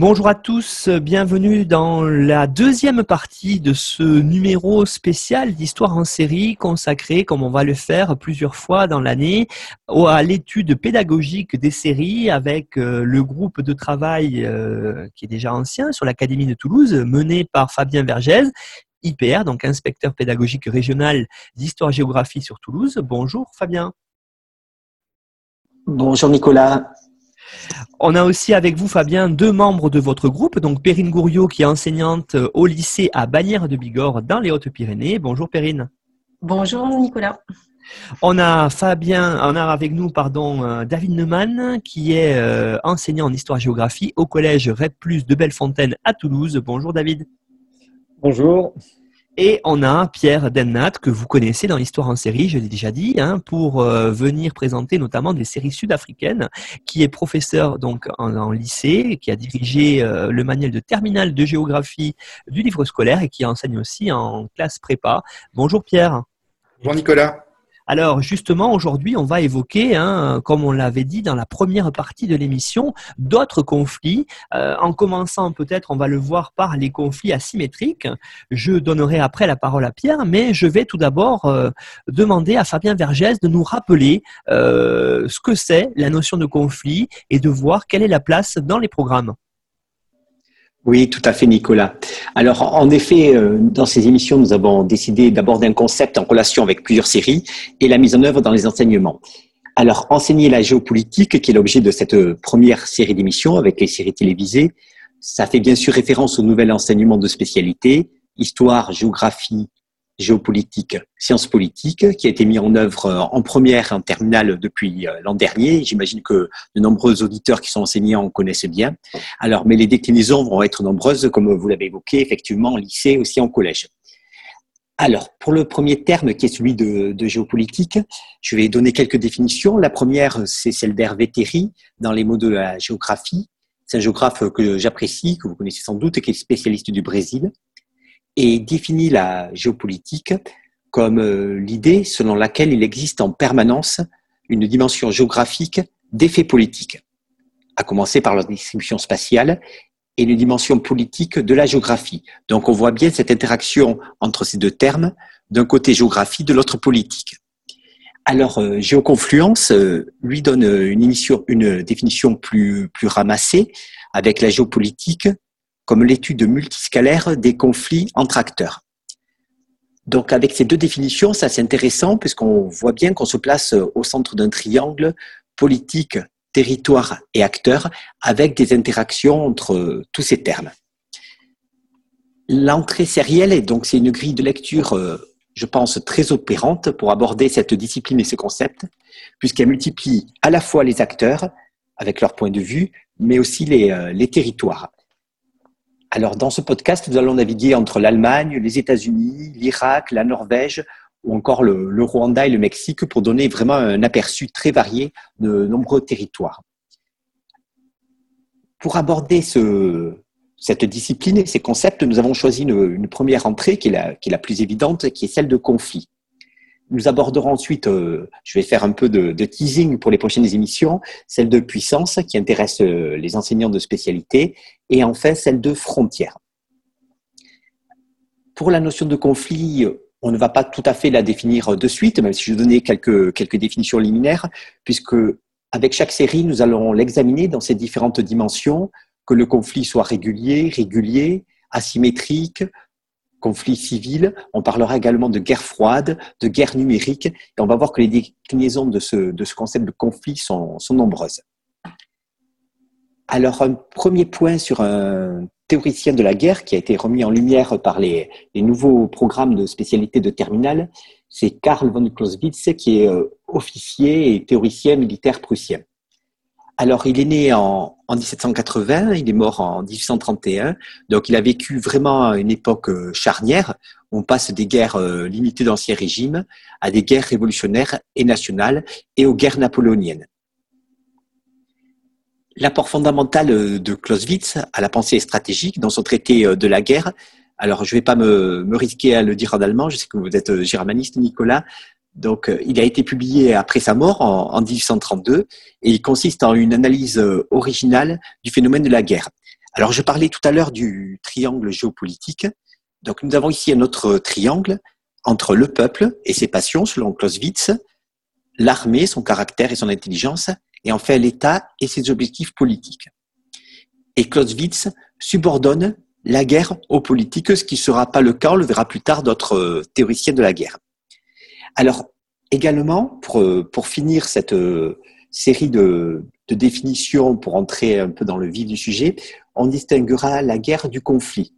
Bonjour à tous, bienvenue dans la deuxième partie de ce numéro spécial d'histoire en série consacré, comme on va le faire plusieurs fois dans l'année, à l'étude pédagogique des séries avec euh, le groupe de travail euh, qui est déjà ancien sur l'Académie de Toulouse, mené par Fabien Vergès, IPR, donc inspecteur pédagogique régional d'histoire-géographie sur Toulouse. Bonjour Fabien. Bonjour Nicolas. On a aussi avec vous, Fabien, deux membres de votre groupe. Donc, Perrine Gouriot, qui est enseignante au lycée à Bagnères de Bigorre, dans les Hautes-Pyrénées. Bonjour, Perrine. Bonjour, Nicolas. On a Fabien, on a avec nous, pardon, euh, David Neumann, qui est euh, enseignant en histoire-géographie au collège REP+, de Bellefontaine à Toulouse. Bonjour, David. Bonjour. Et on a Pierre Dennat, que vous connaissez dans l'histoire en série, je l'ai déjà dit, hein, pour euh, venir présenter notamment des séries sud-africaines, qui est professeur donc en, lycée, qui a dirigé euh, le manuel de terminale de géographie du livre scolaire et qui enseigne aussi en classe prépa. Bonjour Pierre. Bonjour Nicolas. Alors justement, aujourd'hui, on va évoquer, hein, comme on l'avait dit dans la première partie de l'émission, d'autres conflits. Euh, en commençant peut-être, on va le voir par les conflits asymétriques. Je donnerai après la parole à Pierre, mais je vais tout d'abord euh, demander à Fabien Vergès de nous rappeler euh, ce que c'est la notion de conflit et de voir quelle est la place dans les programmes. Oui, tout à fait, Nicolas. Alors, en effet, euh, dans ces émissions, nous avons décidé d'aborder un concept en relation avec plusieurs séries et la mise en œuvre dans les enseignements. Alors, enseigner la géopolitique, qui est l'objet de cette première série d'émissions avec les séries télévisées, ça fait bien sûr référence au nouvel enseignement de spécialité, histoire, géographie, géopolitique, sciences politiques, qui a été mis en œuvre euh, en première en terminale depuis euh, l'an dernier. J'imagine que de nombreux auditeurs qui sont enseignants en connaissent bien. Alors, mais les déclinaisons vont être nombreuses, comme vous l'avez évoqué, effectivement, en lycée, aussi en collège. Alors, pour le premier terme, qui est celui de, géopolitique, je vais donner quelques définitions. La première, c'est celle d'Hervé Théry, dans les mots de la géographie. C'est un géographe que j'apprécie, que vous connaissez sans doute, qui est spécialiste du Brésil et définit la géopolitique comme euh, l'idée selon laquelle il existe en permanence une dimension géographique d'effets politiques, à commencer par la distribution spatiale et une dimension politique de la géographie. Donc on voit bien cette interaction entre ces deux termes, d'un côté géographie, de l'autre politique. Alors, euh, géoconfluence euh, lui donne une, définition plus ramassée, avec la géopolitique comme l'étude multiscalaire des conflits entre acteurs. Donc avec ces deux définitions, ça c'est intéressant puisqu'on voit bien qu'on se place au centre d'un triangle politique, territoire et acteur avec des interactions entre tous ces termes. L'entrée sérielle est donc c'est une grille de lecture, je pense, très opérante pour aborder cette discipline et ce concept, puisqu'elle multiplie à la fois les acteurs avec leur point de vue, mais aussi euh, les territoires. Alors, dans ce podcast, nous allons naviguer entre l'Allemagne, les États-Unis, l'Irak, la Norvège ou encore le, Rwanda et le Mexique pour donner vraiment un aperçu très varié de nombreux territoires. Pour aborder cette discipline et ces concepts, nous avons choisi une, première entrée qui est, la, qui est la plus évidente, qui est celle de conflit. Nous aborderons ensuite, euh, je vais faire un peu de, teasing pour les prochaines émissions, celle de puissance qui intéresse euh, les enseignants de spécialité et enfin celle de frontière. Pour la notion de conflit, on ne va pas tout à fait la définir de suite, même si je donnais quelques, quelques définitions liminaires, puisque avec chaque série, nous allons l'examiner dans ses différentes dimensions, que le conflit soit régulier, régulier, asymétrique, conflit civil. On parlera également de guerre froide, de guerre numérique. Et on va voir que les déclinaisons de ce, concept de conflit sont, sont nombreuses. Alors, un premier point sur un théoricien de la guerre qui a été remis en lumière par les, les nouveaux programmes de spécialité de terminale, c'est Karl von Clausewitz, qui est euh, officier et théoricien militaire prussien. Alors, il est né en, 1780, il est mort en 1831, donc il a vécu vraiment une époque euh, charnière. On passe des guerres euh, limitées d'Ancien Régime à des guerres révolutionnaires et nationales et aux guerres napoléoniennes. L'apport fondamental euh, de Clausewitz à la pensée stratégique dans son traité de la guerre, alors je ne vais pas me, me, risquer à le dire en allemand, je sais que vous êtes germaniste Nicolas, donc, euh, il a été publié après sa mort en, 1832 et il consiste en une analyse euh, originale du phénomène de la guerre. Alors, je parlais tout à l'heure du triangle géopolitique. Donc, nous avons ici un autre triangle entre le peuple et ses passions, selon Clausewitz, l'armée, son caractère et son intelligence, et enfin l'État et ses objectifs politiques. Et Clausewitz subordonne la guerre aux politiques, ce qui ne sera pas le cas, on le verra plus tard, d'autres euh, théoriciens de la guerre. Alors, également, pour, pour finir cette euh, série de, de définitions, pour entrer un peu dans le vif du sujet, on distinguera la guerre du conflit.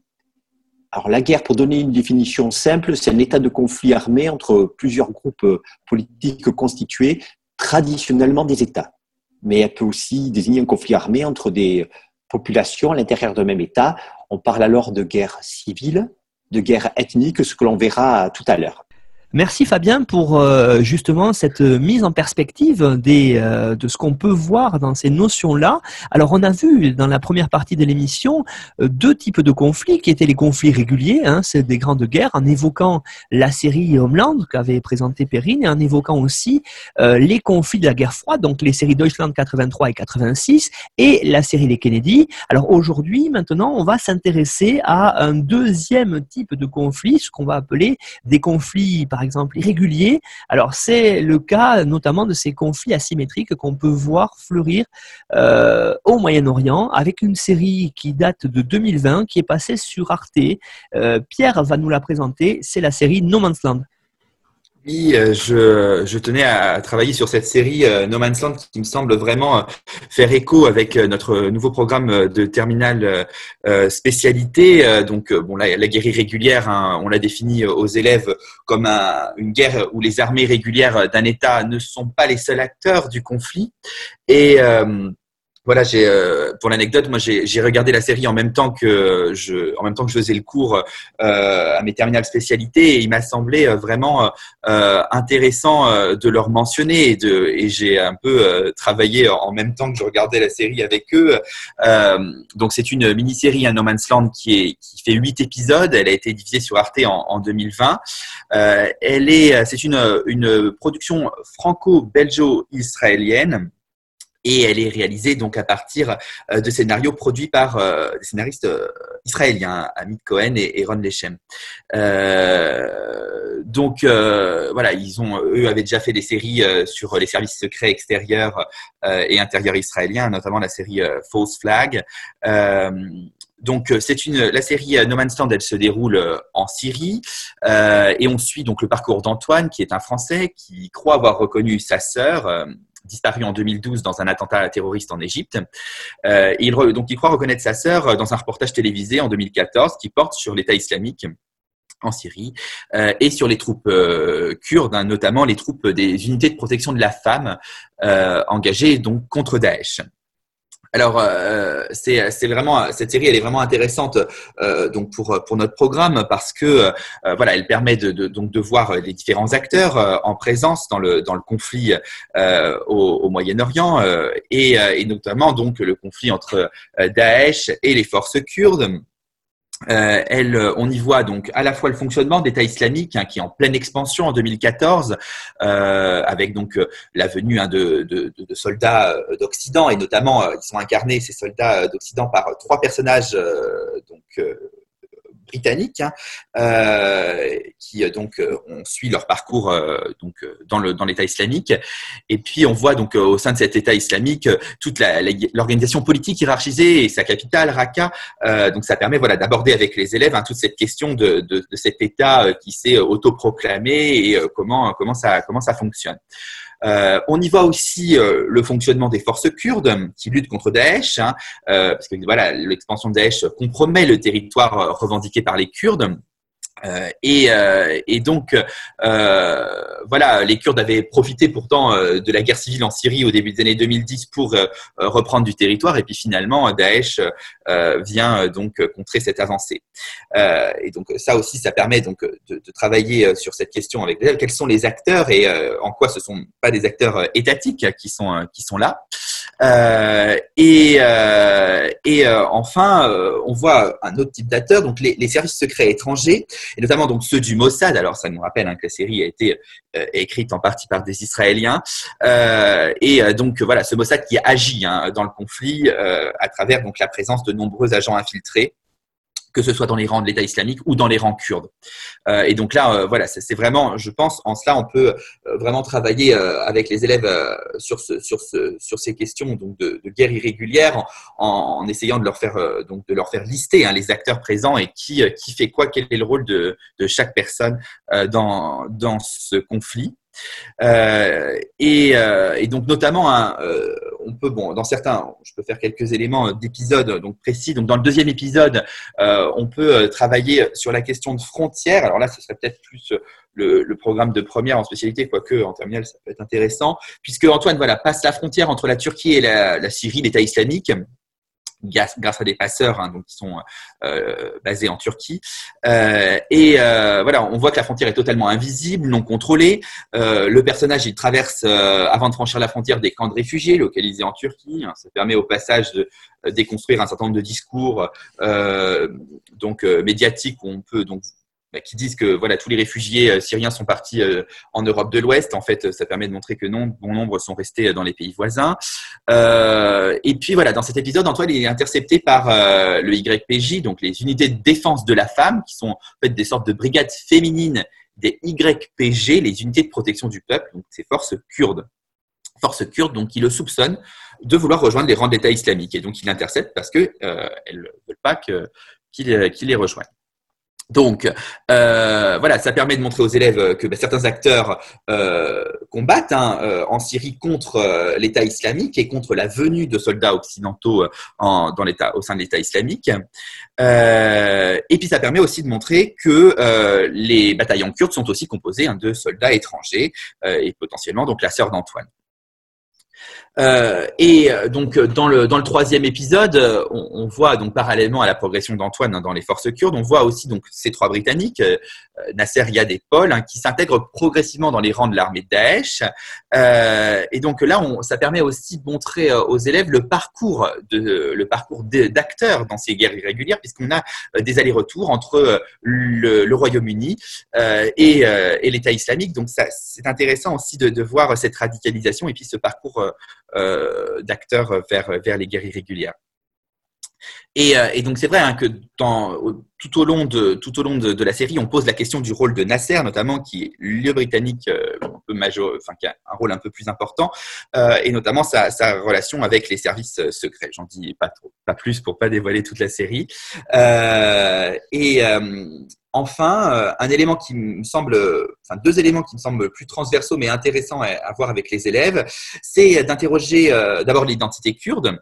Alors la guerre, pour donner une définition simple, c'est un état de conflit armé entre plusieurs groupes euh, politiques constitués, traditionnellement des États. Mais elle peut aussi désigner un conflit armé entre des populations à l'intérieur d'un même État. On parle alors de guerre civile, de guerre ethnique, ce que l'on verra tout à l'heure. Merci Fabien pour euh, justement cette mise en perspective euh, de ce qu'on peut voir dans ces notions-là. Alors on a vu dans la première partie de l'émission euh, deux types de conflits qui étaient les conflits réguliers, hein, c'est des grandes guerres, en évoquant la série Homeland qu'avait présenté Perrine et en évoquant aussi les conflits de la guerre froide, donc les séries Deutschland 83 et 86 et la série Les Kennedy. Alors aujourd'hui, maintenant, on va s'intéresser à un deuxième type de conflit, ce qu'on va appeler des conflits par par exemple irréguliers. Alors c'est le cas notamment de ces conflits asymétriques qu'on peut voir fleurir euh, au Moyen-Orient avec une série qui date de 2020 qui est passée sur Arte. Euh, Pierre va nous la présenter, c'est la série No Man's Land. Oui, euh, je, je, tenais à travailler sur cette série euh, No Man's Land qui me semble vraiment euh, faire écho avec notre nouveau programme de terminale spécialité. Donc, bon, la, la guerre irrégulière, hein, on l'a définie aux élèves comme une guerre où les armées régulières d'un État ne sont pas les seuls acteurs du conflit. Et voilà, j'ai euh, pour l'anecdote, moi j'ai regardé la série en même temps que je, en même temps que je faisais le cours euh, à mes terminales spécialités et il m'a semblé euh, vraiment intéressant de leur mentionner et, j'ai un peu travaillé en même temps que je regardais la série avec eux. donc c'est une mini-série, un No Man's Land qui est qui fait huit épisodes. Elle a été divisée sur Arte en, en 2020. elle est, c'est une une production franco-belgeo-israélienne et elle est réalisée donc à partir euh, de scénarios produits par euh, des scénaristes euh, israéliens, Amit Cohen et, Ron Lechem. donc voilà, ils ont eux avaient déjà fait des séries sur les services secrets extérieurs et intérieurs israéliens, notamment la série False Flag. Donc c'est une la série No Man's Land, elle se déroule en Syrie et on suit donc le parcours d'Antoine qui est un Français qui croit avoir reconnu sa sœur disparu en 2012 dans un attentat terroriste en Égypte. Euh, il, donc, il croit reconnaître sa sœur dans un reportage télévisé en 2014 qui porte sur l'État islamique en Syrie euh, et sur les troupes euh, kurdes, hein, notamment les troupes des unités de protection de la femme engagées donc contre Daesh. Alors, euh, c'est vraiment cette série, elle est vraiment intéressante euh, donc pour pour notre programme parce que euh, voilà, elle permet de, donc de voir les différents acteurs en présence dans le dans le conflit au, au Moyen-Orient et, et, notamment donc le conflit entre Daesh et les forces kurdes. Euh, elle, euh, on y voit donc à la fois le fonctionnement d'État islamique hein, qui est en pleine expansion en 2014, euh, avec donc euh, la venue hein, de, de, de, soldats d'Occident et notamment ils sont incarnés ces soldats d'Occident par trois personnages donc britanniques hein, euh, qui euh, donc euh, on suit leur parcours donc dans le dans l'État islamique et puis on voit donc au sein de cet État islamique toute l'organisation politique hiérarchisée et sa capitale Raqqa donc ça permet voilà d'aborder avec les élèves hein, toute cette question de, cet État qui s'est autoproclamé et comment comment ça comment ça fonctionne. Euh, on y voit aussi euh, le fonctionnement des forces kurdes qui luttent contre Daesh, hein, euh, parce que voilà, l'expansion de Daesh compromet le territoire revendiqué par les Kurdes. Euh, et, euh, et, donc, euh, voilà, les Kurdes avaient profité pourtant de la guerre civile en Syrie au début des années 2010 pour reprendre du territoire. Et puis finalement, Daesh vient donc contrer cette avancée. et donc ça aussi, ça permet donc de, travailler sur cette question avec quels sont les acteurs et en quoi ce sont pas des acteurs étatiques qui sont qui sont là. Euh, et, euh, euh, enfin, on voit un autre type d'acteurs, donc les, les, services secrets étrangers, et notamment donc ceux du Mossad. Alors, ça nous rappelle hein, que la série a été écrite en partie par des Israéliens. et donc, voilà, ce Mossad qui agit hein, dans le conflit à travers donc la présence de nombreux agents infiltrés que ce soit dans les rangs de l'État islamique ou dans les rangs kurdes. Euh, et donc là, euh, voilà, c'est vraiment, je pense, en cela, on peut euh, vraiment travailler avec les élèves sur, ce, sur, ce, sur ces questions de, guerre irrégulière, en, essayant de leur faire lister hein, les acteurs présents et qui fait quoi, quel est le rôle de, chaque personne dans ce conflit. Et, donc notamment, on peut, bon, dans certains, je peux faire quelques éléments d'épisodes donc précis. Donc dans le deuxième épisode, on peut travailler sur la question de frontières. Alors là, ce serait peut-être plus le, programme de première en spécialité, quoique en terminale, ça peut être intéressant, puisque Antoine voilà passe la frontière entre la Turquie et la Syrie, l'État islamique grâce à des passeurs hein, donc qui sont euh, basés en Turquie. Euh, et euh, voilà, on voit que la frontière est totalement invisible, non contrôlée. Le personnage, il traverse avant de franchir la frontière des camps de réfugiés localisés en Turquie. Hein. ça permet au passage de déconstruire un certain nombre de discours donc médiatiques où on peut donc qui disent que voilà tous les réfugiés euh, syriens sont partis euh, en Europe de l'Ouest. En fait, ça permet de montrer que non, bon nombre sont restés euh, dans les pays voisins. Euh, et puis voilà, dans cet épisode, Antoine est intercepté par euh, le YPJ, donc les unités de défense de la femme, qui sont en fait des sortes de brigades féminines des YPG, les unités de protection du peuple, donc ces forces kurdes. Forces kurdes, donc qui le soupçonnent de vouloir rejoindre les rangs de l'État islamique. Et donc il l'intercepte parce que euh, elles ne veulent pas qu'il qu qu les rejoigne. Donc, euh, voilà, ça permet de montrer aux élèves que bah, certains acteurs euh, combattent hein, euh, en Syrie contre l'État islamique et contre la venue de soldats occidentaux en, dans l'État, au sein de l'État islamique. Et puis, ça permet aussi de montrer que les bataillons kurdes sont aussi composés hein, de soldats étrangers et potentiellement donc la sœur d'Antoine. Euh, et euh, donc dans le dans le troisième épisode, euh, on, voit donc parallèlement à la progression d'Antoine hein, dans les forces kurdes, on voit aussi donc ces trois Britanniques, euh, Nasser, Yad et Paul, hein, qui s'intègrent progressivement dans les rangs de l'armée Daesh. Euh, et donc là, ça permet aussi de montrer aux élèves le parcours de le parcours d'acteurs dans ces guerres irrégulières, puisqu'on a des allers-retours entre le, Royaume-Uni et, l'État islamique. Donc c'est intéressant aussi de, de voir cette radicalisation et puis ce parcours euh, d'acteurs vers, vers les guerres irrégulières. Et, euh, et, donc c'est vrai hein, que tout au long, de, tout au long de, la série, on pose la question du rôle de Nasser, notamment qui est le britannique euh, un peu major, enfin qui a un rôle un peu plus important, euh, et notamment sa, relation avec les services secrets. J'en dis pas trop, pas plus pour pas dévoiler toute la série. Et enfin, un élément qui me semble, enfin deux éléments qui me semblent plus transversaux mais intéressants à voir avec les élèves, c'est d'interroger d'abord l'identité kurde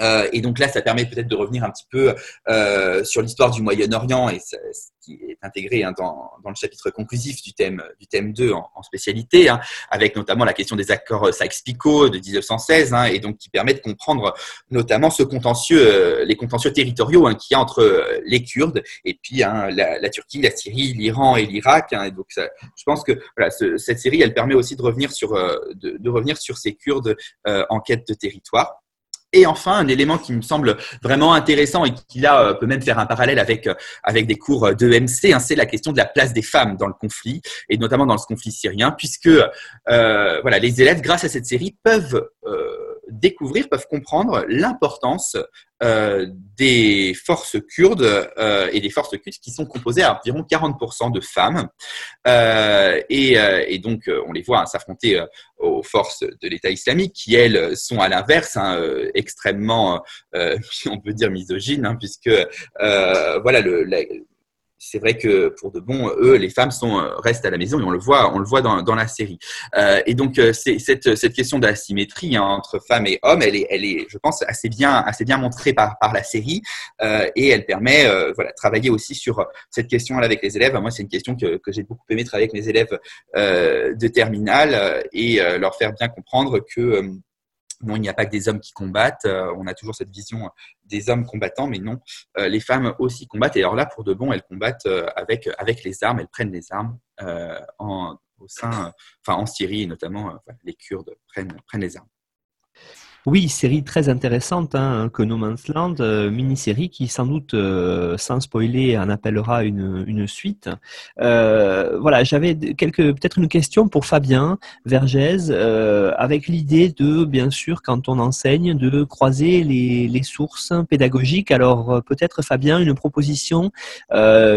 euh, et donc là, ça permet peut-être de revenir un petit peu euh, sur l'histoire du Moyen-Orient et ce qui est intégré hein, dans, dans, le chapitre conclusif du thème du thème 2 en, spécialité, hein, avec notamment la question des accords Sykes-Picot de 1916, hein, et donc qui permet de comprendre notamment ce contentieux, euh, les contentieux territoriaux hein, qu'il y a entre euh, les Kurdes et puis hein, la, la, Turquie, la Syrie, l'Iran et l'Irak. Hein, et donc, ça, je pense que voilà, ce, cette série, elle permet aussi de revenir sur euh, de, de, revenir sur ces Kurdes en quête de territoire. Et enfin, un élément qui me semble vraiment intéressant et qui là euh, peut même faire un parallèle avec euh, avec des cours d'EMC, hein, c'est la question de la place des femmes dans le conflit et notamment dans ce conflit syrien, puisque euh, les élèves, grâce à cette série, peuvent euh, découvrir, peuvent comprendre l'importance euh, des forces kurdes euh, et des forces kurdes qui sont composées à environ 40% de femmes. Euh, et, euh, et, donc, euh, on les voit hein, s'affronter aux forces de l'État islamique qui, elles, sont à l'inverse, hein, extrêmement, on peut dire, misogynes, hein, puisque voilà, le, c'est vrai que pour de bon, eux, les femmes sont, restent à la maison et on le voit, on le voit dans, dans la série. et donc, c'est, cette, cette question d'asymétrie hein, entre femmes et hommes, elle est, elle est, je pense, assez bien, assez bien montrée par, par la série et elle permet, voilà, travailler aussi sur cette question-là avec les élèves. Moi, c'est une question que, que j'ai beaucoup aimé travailler avec mes élèves de terminale et leur faire bien comprendre que non, il n'y a pas que des hommes qui combattent. Euh, on a toujours cette vision des hommes combattants, mais non, euh, les femmes aussi combattent. Et alors là, pour de bon, elles combattent euh, avec, les armes, elles prennent les armes en Syrie, notamment, les Kurdes prennent, prennent les armes. Oui, série très intéressante hein, que Man's Land, euh, mini-série qui sans doute, euh, sans spoiler, en appellera une, suite. Euh, voilà, j'avais quelques peut-être une question pour Fabien Vergès, avec l'idée de, bien sûr, quand on enseigne, de croiser les, les sources pédagogiques. Alors peut-être Fabien, une proposition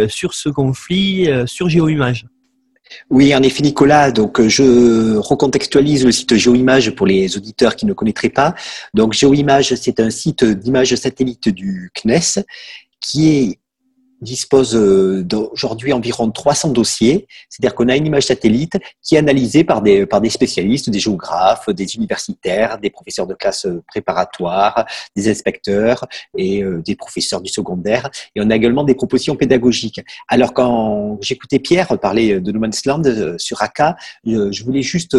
sur ce conflit sur GeoImage. Oui, en effet, Nicolas. Donc, euh, je recontextualise le site GeoImage pour les auditeurs qui ne connaîtraient pas. Donc, GeoImage, c'est un site d'images satellites du CNES qui est dispose euh, d'aujourd'hui environ 300 dossiers. C'est-à-dire qu'on a une image satellite qui est analysée par des, par des spécialistes, des géographes, des universitaires, des professeurs de classe préparatoire, des inspecteurs et euh, des professeurs du secondaire. Et on a également des propositions pédagogiques. Alors quand j'écoutais Pierre parler de No Man's Land euh, sur AK, je voulais juste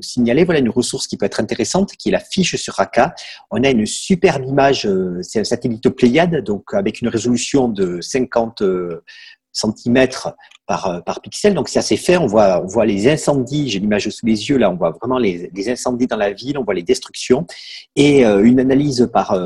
signaler voilà une ressource qui peut être intéressante, qui est la fiche sur AK. On a une superbe image, c'est un satellite Pléiade, donc avec une résolution de 50 euh, cm par, euh, par pixel. Donc c'est assez fait. On voit, les incendies. J'ai l'image sous les yeux là. On voit vraiment les, incendies dans la ville. On voit les destructions et euh, une analyse par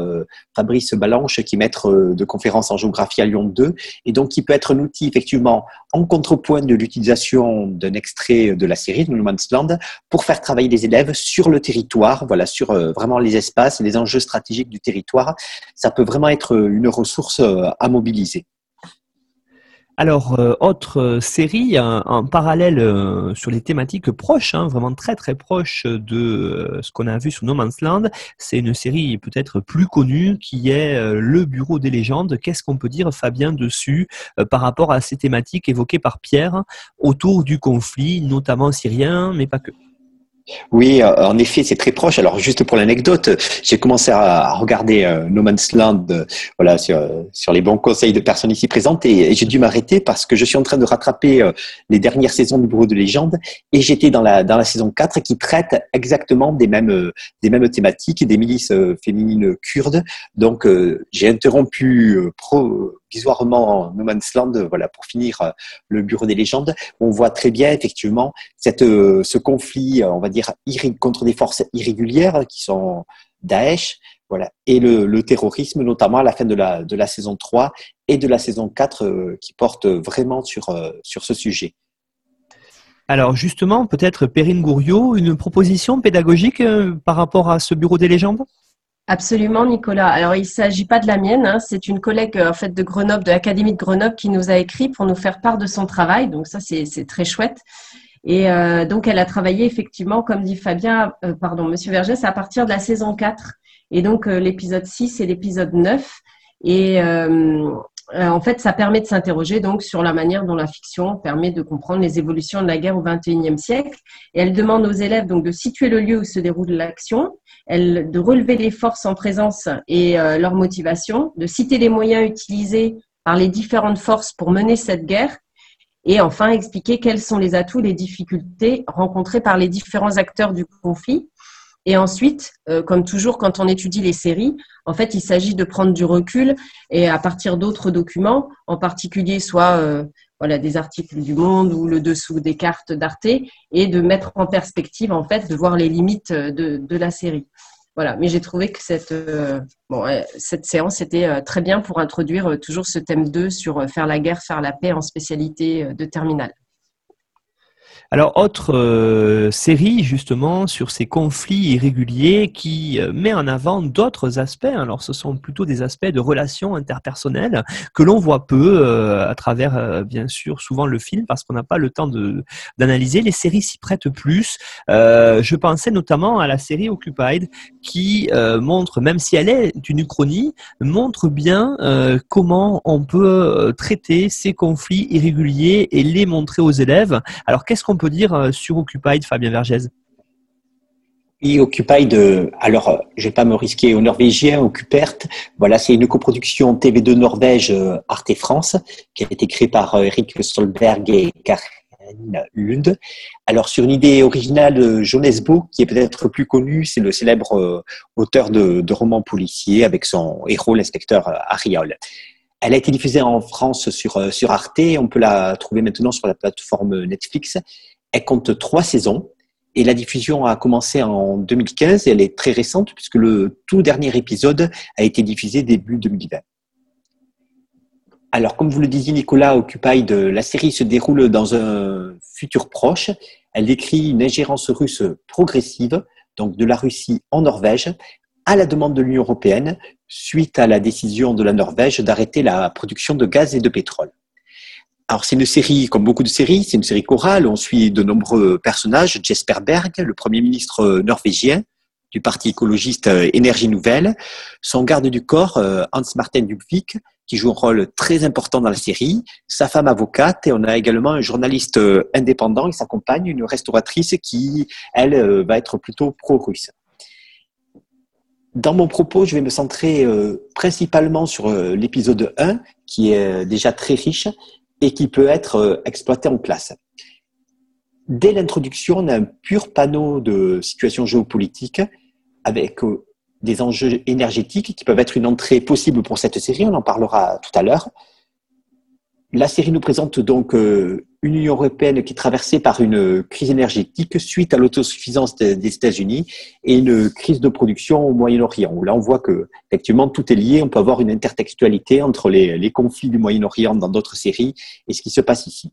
Fabrice Balanche, qui est maître de conférence en géographie à Lyon 2, et donc qui peut être un outil effectivement en contrepoint de l'utilisation d'un extrait de la série de Land pour faire travailler les élèves sur le territoire. Voilà, sur vraiment les espaces, les enjeux stratégiques du territoire. Ça peut vraiment être une ressource à mobiliser. Alors, euh, autre euh, série, en parallèle euh, sur les thématiques proches, hein, vraiment très très proches de ce qu'on a vu sur No Man's Land, c'est une série peut-être plus connue qui est Le Bureau des légendes. Qu'est-ce qu'on peut dire, Fabien, dessus par rapport à ces thématiques évoquées par Pierre autour du conflit, notamment syrien, mais pas que? Oui, euh, en effet, c'est très proche. Alors, juste pour l'anecdote, j'ai commencé à regarder euh, No Man's Land, euh, voilà, sur, sur les bons conseils de personnes ici présentes, et, j'ai dû m'arrêter parce que je suis en train de rattraper les dernières saisons du Bureau de légende, et j'étais dans la dans la saison 4 qui traite exactement des mêmes des mêmes thématiques, des milices féminines kurdes. Donc, j'ai interrompu pro provisoirement No Man's Land, voilà, pour finir euh, le Bureau des légendes, on voit très bien effectivement euh, ce conflit, euh, on va dire, contre des forces irrégulières qui sont Daesh, et le, terrorisme, notamment à la fin de la, de la saison 3 et de la saison 4, qui porte vraiment sur, sur ce sujet. Alors justement, peut-être Perrine Gouriot, une proposition pédagogique par rapport à ce Bureau des légendes? Absolument, Nicolas. Alors, il ne s'agit pas de la mienne. Hein. C'est une collègue euh, en fait de Grenoble, de l'Académie de Grenoble, qui nous a écrit pour nous faire part de son travail. Donc, ça, c'est très chouette. Et euh, donc, elle a travaillé effectivement, comme dit Fabien, euh, pardon, Monsieur Vergès, à partir de la saison 4. Et donc, l'épisode 6 et l'épisode 9. Et en fait, ça permet de s'interroger sur la manière dont la fiction permet de comprendre les évolutions de la guerre au XXIe siècle. Et elle demande aux élèves de situer le lieu où se déroule l'action de relever les forces en présence et euh, leur motivation, de citer les moyens utilisés par les différentes forces pour mener cette guerre, et enfin expliquer quels sont les atouts, les difficultés rencontrées par les différents acteurs du conflit. Et ensuite, euh, comme toujours quand on étudie les séries, en fait, il s'agit de prendre du recul et à partir d'autres documents, en particulier soit euh, voilà, des articles du Monde ou le dessous des cartes d'Arte et de mettre en perspective, en fait, de voir les limites de, de la série. Voilà, mais j'ai trouvé que cette, euh, bon, cette séance était euh, très bien pour introduire euh, toujours ce thème 2 sur faire la guerre, faire la paix en spécialité de terminale. Alors, autre euh, série justement sur ces conflits irréguliers qui euh, met en avant d'autres aspects. Alors, ce sont plutôt des aspects de relations interpersonnelles que l'on voit peu euh, à travers, bien sûr, souvent le film parce qu'on n'a pas le temps d'analyser. Les séries s'y prêtent plus. je pensais notamment à la série Occupied qui montre, même si elle est une uchronie, montre bien comment on peut traiter ces conflits irréguliers et les montrer aux élèves. Alors, qu'est-ce qu'on peut dire euh, sur Occupied, Fabien Vergès oui, Occupied, alors euh, je vais pas me risquer au norvégien, Occupert. Voilà, c'est une coproduction TV2 Norvège euh, Arte France qui a été créée par Eric Solberg et Karen Lund. Alors sur une idée originale de Jonas Bo, qui est peut-être plus connu, c'est le célèbre auteur de, romans policiers avec son héros, l'inspecteur Ariol. Elle a été diffusée en France sur, sur Arte. On peut la trouver maintenant sur la plateforme Netflix. Elle compte trois saisons et la diffusion a commencé en 2015 et elle est très récente puisque le tout dernier épisode a été diffusé début 2020. Alors, comme vous le disiez, Nicolas, Occupied, la série se déroule dans un futur proche. Elle décrit une ingérence russe progressive, donc de la Russie en Norvège, à la demande de l'Union européenne, suite à la décision de la Norvège d'arrêter la production de gaz et de pétrole. Alors c'est une série, comme beaucoup de séries, c'est une série chorale. On suit de nombreux personnages. Jesper Berg, le premier ministre norvégien du parti écologiste euh, Énergie Nouvelle, son garde du corps euh, Hans Martin Dubvik, qui joue un rôle très important dans la série, sa femme avocate, et on a également un journaliste euh, indépendant et sa compagne, une restauratrice qui, elle, va être plutôt pro-russe. Dans mon propos, je vais me centrer principalement sur l'épisode 1, qui est déjà très riche, et qui peut être euh, exploité en classe. Dès l'introduction, on a un pur panneau de situation géopolitique avec euh, des enjeux énergétiques qui peuvent être une entrée possible pour cette série, on en parlera tout à l'heure. La série nous présente donc euh, une Union européenne qui est traversée par une crise énergétique suite à l'autosuffisance des États-Unis et une crise de production au Moyen-Orient. Là, on voit que tout est lié. On peut avoir une intertextualité entre les, conflits du Moyen-Orient dans d'autres séries et ce qui se passe ici.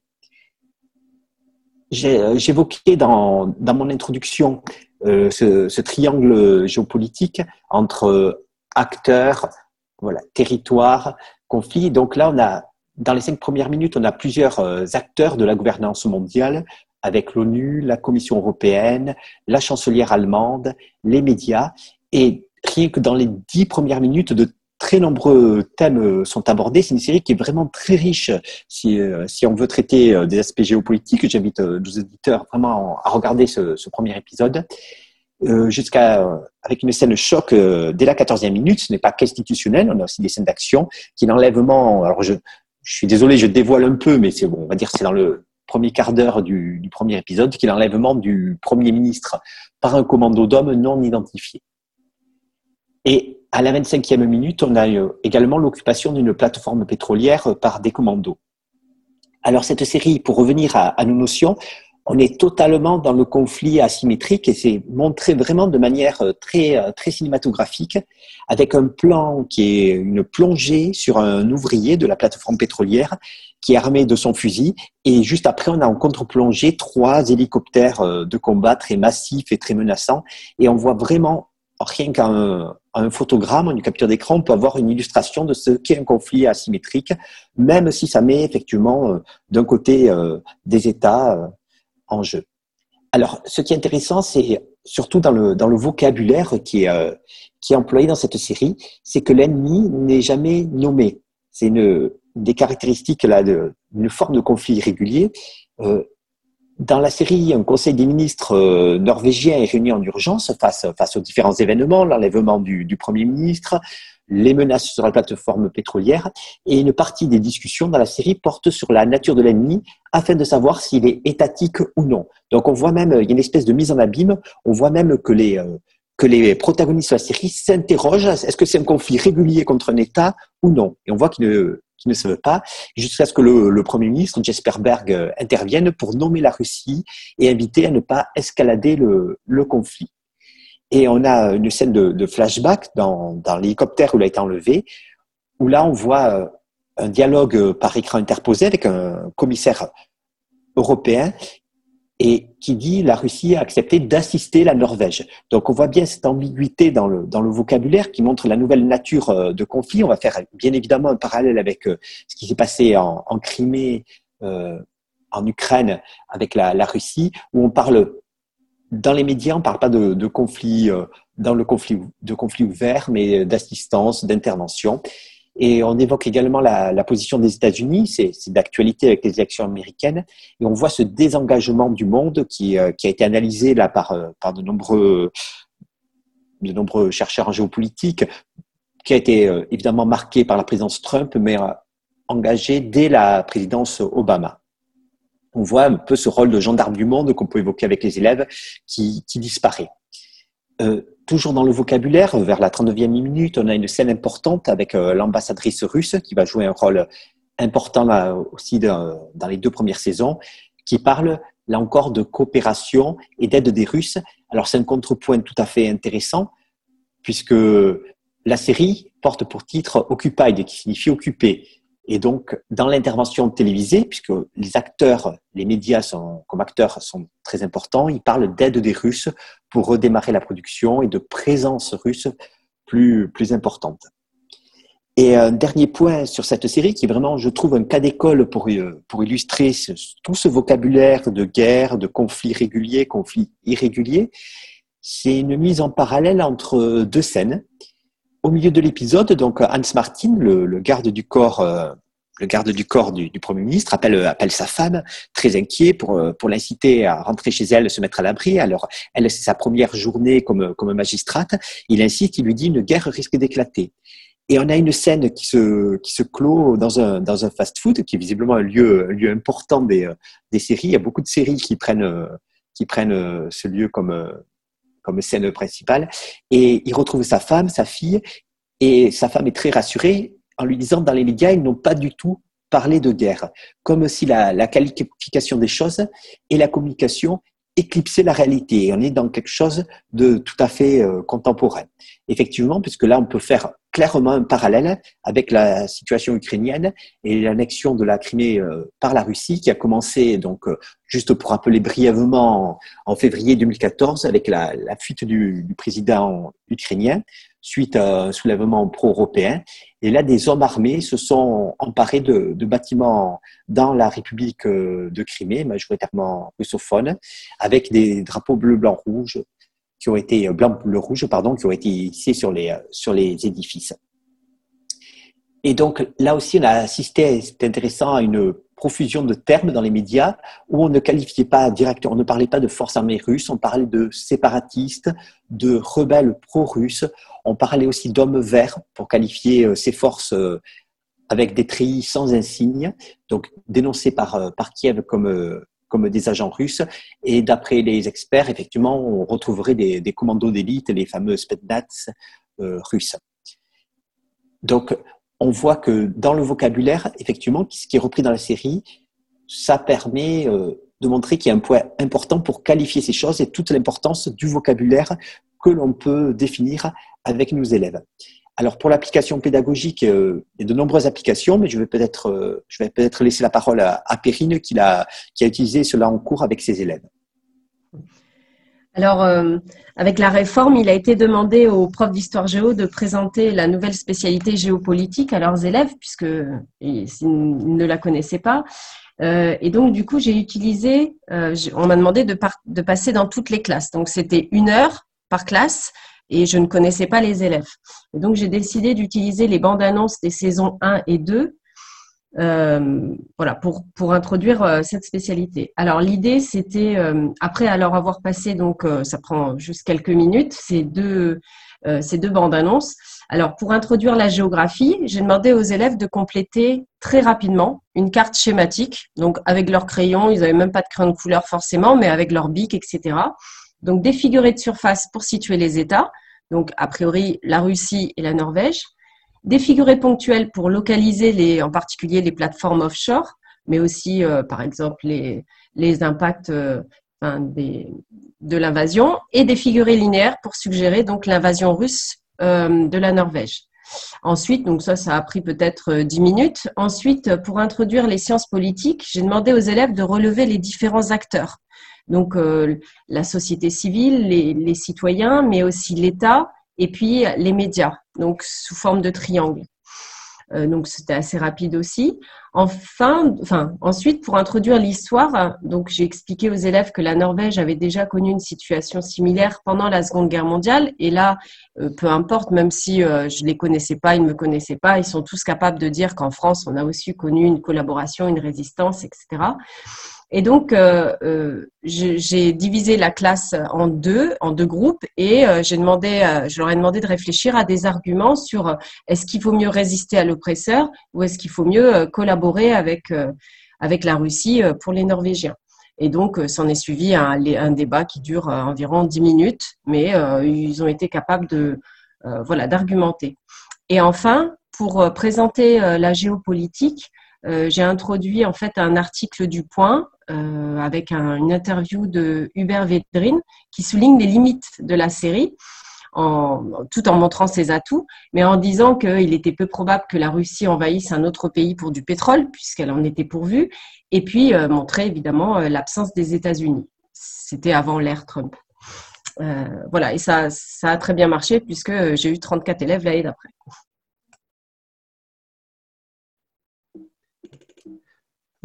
J'évoquais dans, dans mon introduction euh, ce, ce, triangle géopolitique entre acteurs, voilà, territoire, conflit. Donc là, on a dans les cinq premières minutes, on a plusieurs euh, acteurs de la gouvernance mondiale, avec l'ONU, la Commission européenne, la chancelière allemande, les médias. Et rien que dans les dix premières minutes, de très nombreux thèmes euh, sont abordés. C'est une série qui est vraiment très riche. Si, euh, si on veut traiter des aspects géopolitiques, j'invite nos éditeurs vraiment à regarder ce, premier épisode. jusqu'à avec une scène choc dès la quatorzième minute. Ce n'est pas qu'institutionnel, on a aussi des scènes d'action qui l'enlèvement. Alors je je suis désolé, je dévoile un peu, mais c'est bon, on va dire c'est dans le premier quart d'heure du, premier épisode, qui est l'enlèvement du Premier ministre par un commando d'hommes non identifiés. Et à la 25e minute, on a euh, également l'occupation d'une plateforme pétrolière par des commandos. Alors cette série, pour revenir à nos notions, on est totalement dans le conflit asymétrique et c'est montré vraiment de manière euh, très, euh, très cinématographique avec un plan qui est une plongée sur un ouvrier de la plateforme pétrolière qui est armé de son fusil et juste après on a en contre-plongée trois hélicoptères euh, de combat très massifs et très menaçants et on voit vraiment rien qu'à un, photogramme, une capture d'écran, on peut avoir une illustration de ce qu'est un conflit asymétrique, même si ça met effectivement d'un côté des États en jeu. Alors, ce qui est intéressant, c'est surtout dans le, dans le vocabulaire qui est, euh, employé dans cette série, c'est que l'ennemi n'est jamais nommé. C'est une des caractéristiques là d'une forme de conflit irrégulier. Euh, dans la série, un conseil des ministres euh, norvégien est réuni en urgence face, face aux différents événements, l'enlèvement du Premier ministre, les menaces sur la plateforme pétrolière et une partie des discussions dans la série porte sur la nature de l'ennemi afin de savoir s'il est étatique ou non. Donc on voit même, il y a une espèce de mise en abîme, on voit même que les, euh, que les protagonistes de la série s'interrogent, est-ce que c'est un conflit régulier contre un État ou non? Et on voit qu'ils ne, ne savent pas, jusqu'à ce que le, Premier ministre, Jesper Berg, euh, intervienne pour nommer la Russie et inviter à ne pas escalader le conflit. Et on a une scène de, flashback dans, l'hélicoptère où il a été enlevé, où là on voit euh, un dialogue par écran interposé avec un commissaire européen et qui dit la Russie a accepté d'assister la Norvège. Donc on voit bien cette ambiguïté dans le, dans le vocabulaire qui montre la nouvelle nature euh, de conflit. On va faire bien évidemment un parallèle avec euh, ce qui s'est passé en, Crimée, euh, en Ukraine, avec la, Russie, où on parle, dans les médias, on ne parle pas de, conflit, euh, dans le conflit, de conflit ouvert, mais d'assistance, d'intervention. Et on évoque également la, position des États-Unis, c'est d'actualité avec les élections américaines, et on voit ce désengagement du monde qui, euh, qui a été analysé là par, euh, de nombreux, de nombreux chercheurs en géopolitique, qui a été euh, évidemment marqué par la présidence Trump, mais engagé dès la présidence Obama. On voit un peu ce rôle de gendarme du monde qu'on peut évoquer avec les élèves qui, disparaît. Euh, toujours dans le vocabulaire, vers la 39e minute, on a une scène importante avec euh, l'ambassadrice russe qui va jouer un rôle important aussi dans les deux premières saisons, qui parle là encore de coopération et d'aide des Russes. Alors c'est un contrepoint tout à fait intéressant puisque la série porte pour titre Occupied, qui signifie occupé. Et donc, dans l'intervention télévisée, puisque les acteurs, les médias sont, comme acteurs sont très importants, ils parlent d'aide des Russes pour redémarrer la production et de présence russe plus, plus importante. Et un dernier point sur cette série qui est vraiment, je trouve, un cas d'école pour, pour illustrer tout ce vocabulaire de guerre, de conflits réguliers, conflits irréguliers, c'est une mise en parallèle entre deux scènes au milieu de l'épisode, donc Hans Martin, le, garde du corps, euh, le garde du corps du, premier ministre, appelle, appelle sa femme, très inquiet pour pour l'inciter à rentrer chez elle, se mettre à l'abri. Alors elle, c'est sa première journée comme comme magistrate. Il incite, il lui dit une guerre risque d'éclater. Et on a une scène qui se qui se clôt dans un dans un fast-food qui est visiblement un lieu lieu important des des séries. Il y a beaucoup de séries qui prennent qui prennent ce lieu comme comme scène principale. Et il retrouve sa femme, sa fille, et sa femme est très rassurée en lui disant dans les médias, ils n'ont pas du tout parlé de guerre, comme si la, la qualification des choses et la communication éclipsaient la réalité. On est dans quelque chose de tout à fait euh, contemporain. Effectivement, puisque là, on peut faire clairement un parallèle avec la situation ukrainienne et l'annexion de la Crimée euh, par la Russie qui a commencé, donc, euh, juste pour rappeler brièvement, en, février 2014 avec la, la fuite du, du, président ukrainien suite à un soulèvement pro-européen. Et là, des hommes armés se sont emparés de, bâtiments dans la République euh, de Crimée, majoritairement russophone, avec des drapeaux bleu, blanc, rouge qui ont été blanc, bleu, rouge, pardon, qui ont été hissés sur les sur les édifices. Et donc là aussi, on a assisté, c'est intéressant, à une profusion de termes dans les médias où on ne qualifiait pas directement, on ne parlait pas de forces armées russes, on parlait de séparatistes, de rebelles pro-russes, on parlait aussi d'hommes verts pour qualifier ces forces avec des treillis sans insigne, donc dénoncées par, par Kiev comme comme des agents russes. Et d'après les experts, effectivement, on retrouverait des, commandos d'élite, les fameux Spetsnaz euh, russes. Donc, on voit que dans le vocabulaire, effectivement, ce qui est repris dans la série, ça permet euh, de montrer qu'il y a un point important pour qualifier ces choses et toute l'importance du vocabulaire que l'on peut définir avec nos élèves. Alors pour l'application pédagogique, euh, il y a de nombreuses applications, mais je vais peut-être euh, laisser la parole à, à Perrine qui a, qui a utilisé cela en cours avec ses élèves. Alors, euh, avec la réforme, il a été demandé aux profs d'histoire géo de présenter la nouvelle spécialité géopolitique à leurs élèves, puisque ils ne la connaissaient pas. Euh, et donc, du coup, j'ai utilisé, euh, on m'a demandé de, de, passer dans toutes les classes. Donc, c'était une heure par classe et je ne connaissais pas les élèves. Et donc, j'ai décidé d'utiliser les bandes annonces des saisons 1 et 2 euh, voilà, pour, pour introduire euh, cette spécialité. Alors l'idée, c'était, euh, après alors avoir passé, donc euh, ça prend juste quelques minutes, ces deux, euh, ces deux bandes annonces. Alors pour introduire la géographie, j'ai demandé aux élèves de compléter très rapidement une carte schématique, donc avec leur crayon, ils n'avaient même pas de crayon de couleur forcément, mais avec leur bic, etc. Donc défigurer de surface pour situer les États, donc a priori la Russie et la Norvège des figurés ponctuels pour localiser les, en particulier les plateformes offshore, mais aussi, euh, par exemple, les, impacts euh, de l'invasion, et des figurés linéaires pour suggérer donc l'invasion russe euh, de la Norvège. Ensuite, donc ça, ça a pris peut-être dix minutes. Ensuite, pour introduire les sciences politiques, j'ai demandé aux élèves de relever les différents acteurs. Donc la société civile, les citoyens, mais aussi l'État et puis les médias, donc sous forme de triangle. Euh, donc c'était assez rapide aussi. Enfin, ensuite, pour introduire l'histoire, donc j'ai expliqué aux élèves que la Norvège avait déjà connu une situation similaire pendant la Seconde Guerre mondiale. Et là, euh, peu importe, même si euh, je les connaissais pas, ils ne me connaissaient pas, ils sont tous capables de dire qu'en France, on a aussi connu une collaboration, une résistance, etc. Et donc, euh, euh, j'ai divisé la classe en deux, en deux groupes, et euh, demandé, je leur ai demandé de réfléchir à des arguments sur est-ce qu'il faut mieux résister à l'oppresseur ou est-ce qu'il faut mieux collaborer avec avec la Russie pour les Norvégiens. Et donc, s'en est suivi un, débat qui dure environ dix minutes, mais ils ont été capables de voilà d'argumenter. Et enfin, pour présenter la géopolitique, j'ai introduit en fait un article du Point euh, avec une interview de Hubert Védrine qui souligne les limites de la série. Tout en montrant ses atouts, mais en disant qu'il était peu probable que la Russie envahisse un autre pays pour du pétrole, puisqu'elle en était pourvue, et puis euh, montrer évidemment euh, l'absence des États-Unis. C'était avant l'ère Trump. voilà, et ça a très bien marché, puisque j'ai eu 34 élèves l'année d'après.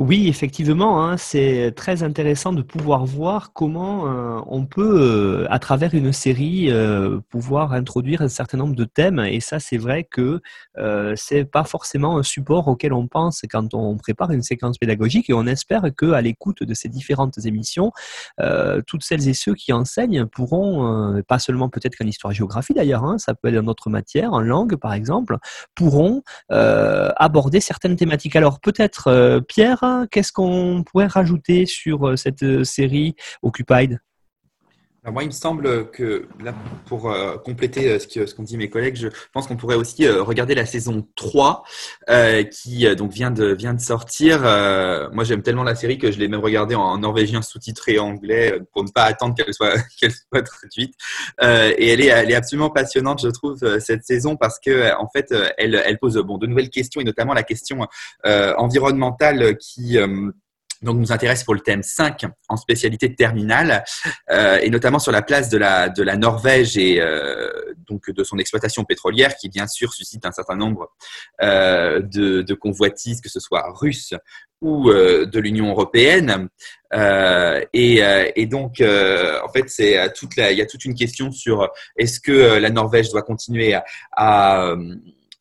Oui, effectivement, hein, c'est très intéressant de pouvoir voir comment euh, on peut, euh, à travers une série, euh, pouvoir introduire un certain nombre de thèmes. Et ça, c'est vrai que c'est pas forcément un support auquel on pense quand on prépare une séquence pédagogique. Et on espère que, à l'écoute de ces différentes émissions, toutes celles et ceux qui enseignent pourront, pas seulement peut-être qu'en histoire-géographie d'ailleurs, hein, ça peut être dans d'autres matières, en langue par exemple, pourront aborder certaines thématiques. Alors peut-être, Pierre qu'est-ce qu'on pourrait rajouter sur euh, cette euh, série Occupied? Moi, il me semble que là, pour euh, compléter ce qu'ont dit mes collègues, je pense qu'on pourrait aussi regarder la saison 3 qui donc vient de, sortir. moi, j'aime tellement la série que je l'ai même regardée en, norvégien sous-titré anglais pour ne pas attendre qu'elle soit, traduite. et elle est, elle est absolument passionnante, je trouve, cette saison parce que en fait, elle, elle pose bon, de nouvelles questions et notamment la question environnementale qui donc nous intéresse pour le thème 5 en spécialité terminale euh, et notamment sur la place de la, de la Norvège et euh, donc de son exploitation pétrolière qui bien sûr suscite un certain nombre euh, de, de, convoitises, que ce soit russe ou euh, de l'Union européenne. Euh, et, euh, et, donc, en fait, c'est toute la, il y a toute une question sur est-ce que la Norvège doit continuer à, à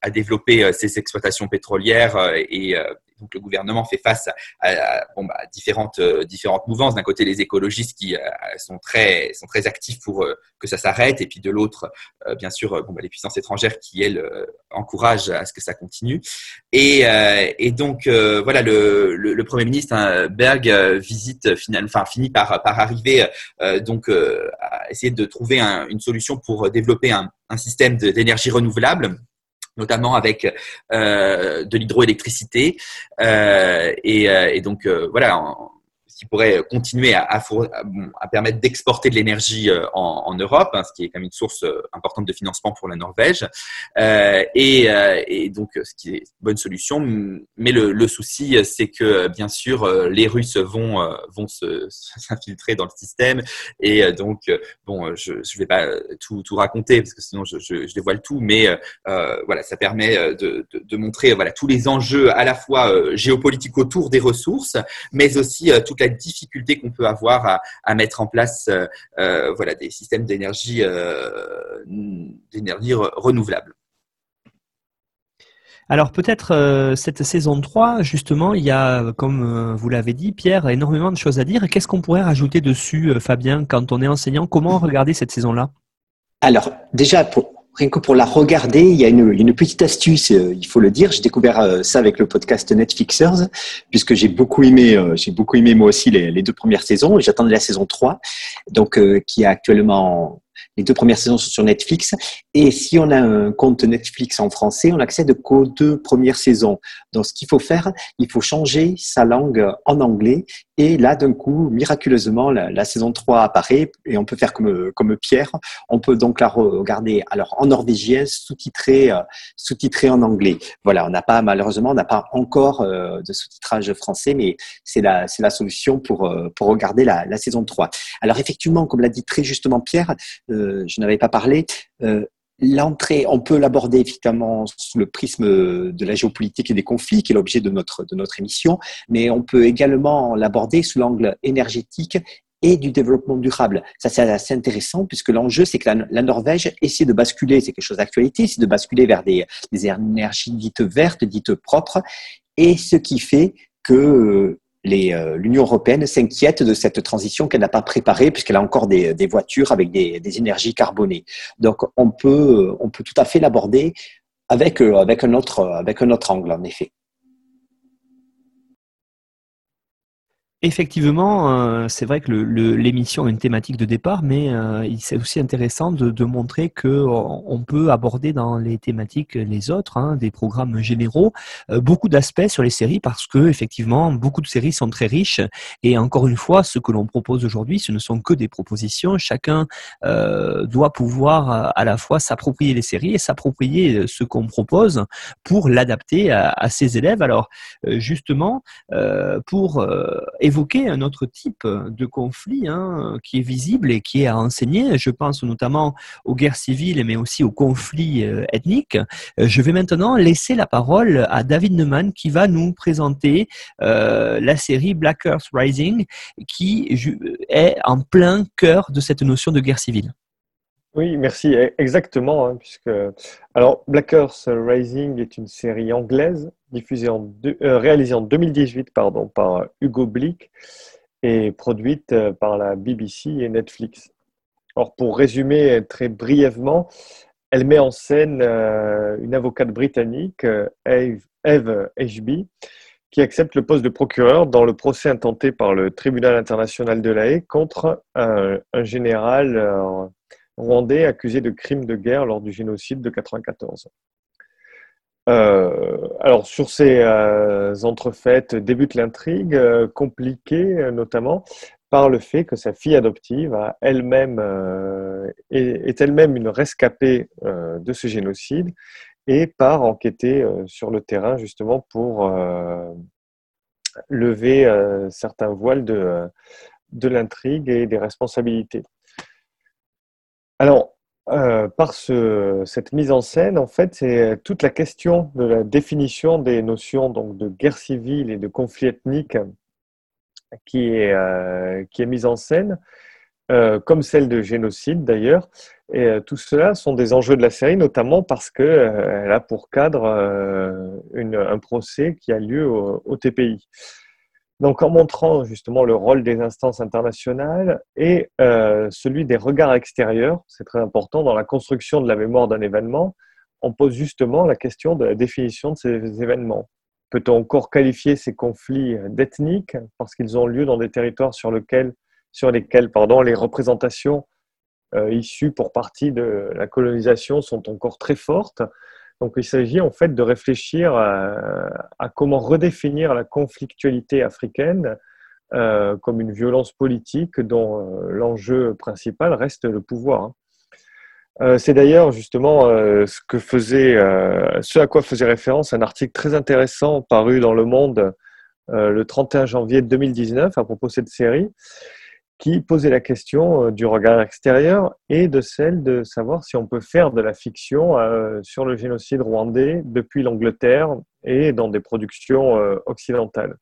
à développer ses exploitations pétrolières et, donc le gouvernement fait face à, bon, bah, différentes, euh, différentes mouvances. D'un côté, les écologistes qui euh, sont, très, sont très actifs pour euh, que ça s'arrête, et puis de l'autre, bien sûr, bon, bah, les puissances étrangères qui, elles, encouragent à ce que ça continue. Et, et donc, voilà, le, le, Premier ministre, hein, Berg, visite, finalement, enfin, finit par, par arriver donc, à essayer de trouver une solution pour développer un, un système d'énergie renouvelable notamment avec euh, de l'hydroélectricité. Euh, et, euh, et, donc, voilà, qui pourrait continuer à, permettre d'exporter de l'énergie euh, en, Europe, hein, ce qui est quand même une source euh, importante de financement pour la Norvège. Euh, et, euh, donc, ce qui est une bonne solution. Mais le, souci, c'est que bien sûr, les Russes vont vont s'infiltrer dans le système. Et donc, bon, je ne vais pas tout, tout, raconter parce que sinon je, dévoile tout. Mais voilà, ça permet de, de, de, montrer voilà tous les enjeux à la fois géopolitiques autour des ressources, mais aussi toute la difficulté qu'on peut avoir à, mettre en place euh, euh, voilà, des systèmes d'énergie euh, d'énergie renouvelable. Alors peut-être cette saison 3, justement, il y a, comme vous l'avez dit, Pierre, énormément de choses à dire. Qu'est-ce qu'on pourrait rajouter dessus, Fabien, quand on est enseignant? Comment regarder cette saison-là? Alors déjà, pour, rien que pour la regarder, il y a une, une petite astuce, euh, il faut le dire. J'ai découvert euh, ça avec le podcast Netflixers, puisque j'ai beaucoup aimé, euh, j'ai beaucoup aimé moi aussi les, les deux premières saisons. J'attendais la saison 3, donc qui est actuellement les deux premières saisons sont sur Netflix. Et si on a un compte Netflix en français, on accède qu'aux deux premières saisons. Donc, ce qu'il faut faire, il faut changer sa langue en anglais. Et là, d'un coup, miraculeusement, la, saison 3 apparaît et on peut faire comme, comme Pierre. On peut donc la regarder alors en norvégien, sous-titré, euh, sous-titré en anglais. Voilà, on n'a pas, malheureusement, on n'a pas encore euh, de sous-titrage français, mais c'est la, la solution pour, euh, pour regarder la saison 3. Alors, effectivement, comme l'a dit très justement Pierre, je n'avais pas parlé, L'entrée, on peut l'aborder effectivement sous le prisme de la géopolitique et des conflits, qui est l'objet de notre, de notre émission, mais on peut également l'aborder sous l'angle énergétique et du développement durable. Ça, c'est assez intéressant puisque l'enjeu, c'est que la, Norvège essaie de basculer, c'est quelque chose d'actualité, c'est de basculer vers des, des énergies dites vertes, dites propres, et ce qui fait que euh, l'Union européenne s'inquiète de cette transition qu'elle n'a pas préparée puisqu'elle a encore des, voitures avec des, énergies carbonées. Donc on peut, on peut tout à fait l'aborder avec, euh, avec, avec un autre angle en effet. Effectivement, euh, c'est vrai que l'émission a une thématique de départ, mais euh, c'est aussi intéressant de, montrer que euh, on peut aborder dans les thématiques les autres, hein, des programmes généraux, beaucoup d'aspects sur les séries parce que effectivement, beaucoup de séries sont très riches. Et encore une fois, ce que l'on propose aujourd'hui, ce ne sont que des propositions. Chacun doit pouvoir à la fois s'approprier les séries et s'approprier ce qu'on propose pour l'adapter à, à, ses élèves. Alors, justement, pour évoquer un autre type de conflit hein, qui est visible et qui est à enseigner. Je pense notamment aux guerres civiles, mais aussi aux conflits euh, ethniques. Euh, je vais maintenant laisser la parole à David Neumann qui va nous présenter euh, la série Black Earth Rising qui est en plein cœur de cette notion de guerre civile. Oui, merci. E, exactement, hein, puisque alors Black Earth Rising est une série anglaise diffusée en euh, réalisée en 2018 pardon, par Hugo Blick et produite euh, par la BBC et Netflix. Alors pour résumer très brièvement, elle met en scène euh, une avocate britannique, Eve, Eve Ashby, qui accepte le poste de procureur dans le procès intenté par le tribunal international de la Haye contre un général rwandais accusé de crimes de guerre lors du génocide de 1994. Euh, alors sur ces euh, entrefaites débute l'intrigue euh, compliquée notamment par le fait que sa fille adoptive elle-même est, elle-même une rescapée de ce génocide et part enquêter sur le terrain justement pour lever certains voiles de, de l'intrigue et des responsabilités. Alors, euh, par cette mise en scène, en fait, c'est toute la question de la définition des notions donc, de guerre civile et de conflit ethnique qui est, euh, mise en scène, euh, comme celle de génocide d'ailleurs. Et tout cela sont des enjeux de la série, notamment parce qu'elle a pour cadre un procès qui a lieu au TPI. Donc en montrant justement le rôle des instances internationales et euh, celui des regards extérieurs, c'est très important dans la construction de la mémoire d'un événement, on pose justement la question de la définition de ces événements. Peut-on encore qualifier ces conflits d'ethniques parce qu'ils ont lieu dans des territoires sur, lesquels, les représentations euh, issues pour partie de la colonisation sont encore très fortes donc il s'agit en fait de réfléchir à, comment redéfinir la conflictualité africaine euh, comme une violence politique dont euh, l'enjeu principal reste le pouvoir. Hein. Euh, c'est d'ailleurs justement ce, ce à quoi faisait référence un article très intéressant paru dans Le Monde le 31 janvier 2019 à propos de cette série, qui posait la question euh, du regard extérieur et de celle de savoir si on peut faire de la fiction euh, sur le génocide rwandais depuis l'Angleterre et dans des productions euh, occidentales.